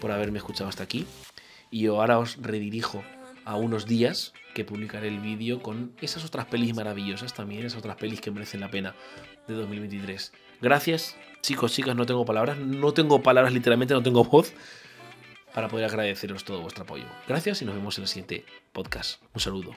por haberme escuchado hasta aquí. Y ahora os redirijo a unos días que publicaré el vídeo con esas otras pelis maravillosas también, esas otras pelis que merecen la pena de 2023. Gracias, chicos, chicas, no tengo palabras, no tengo palabras literalmente, no tengo voz para poder agradeceros todo vuestro apoyo. Gracias y nos vemos en el siguiente podcast. Un saludo.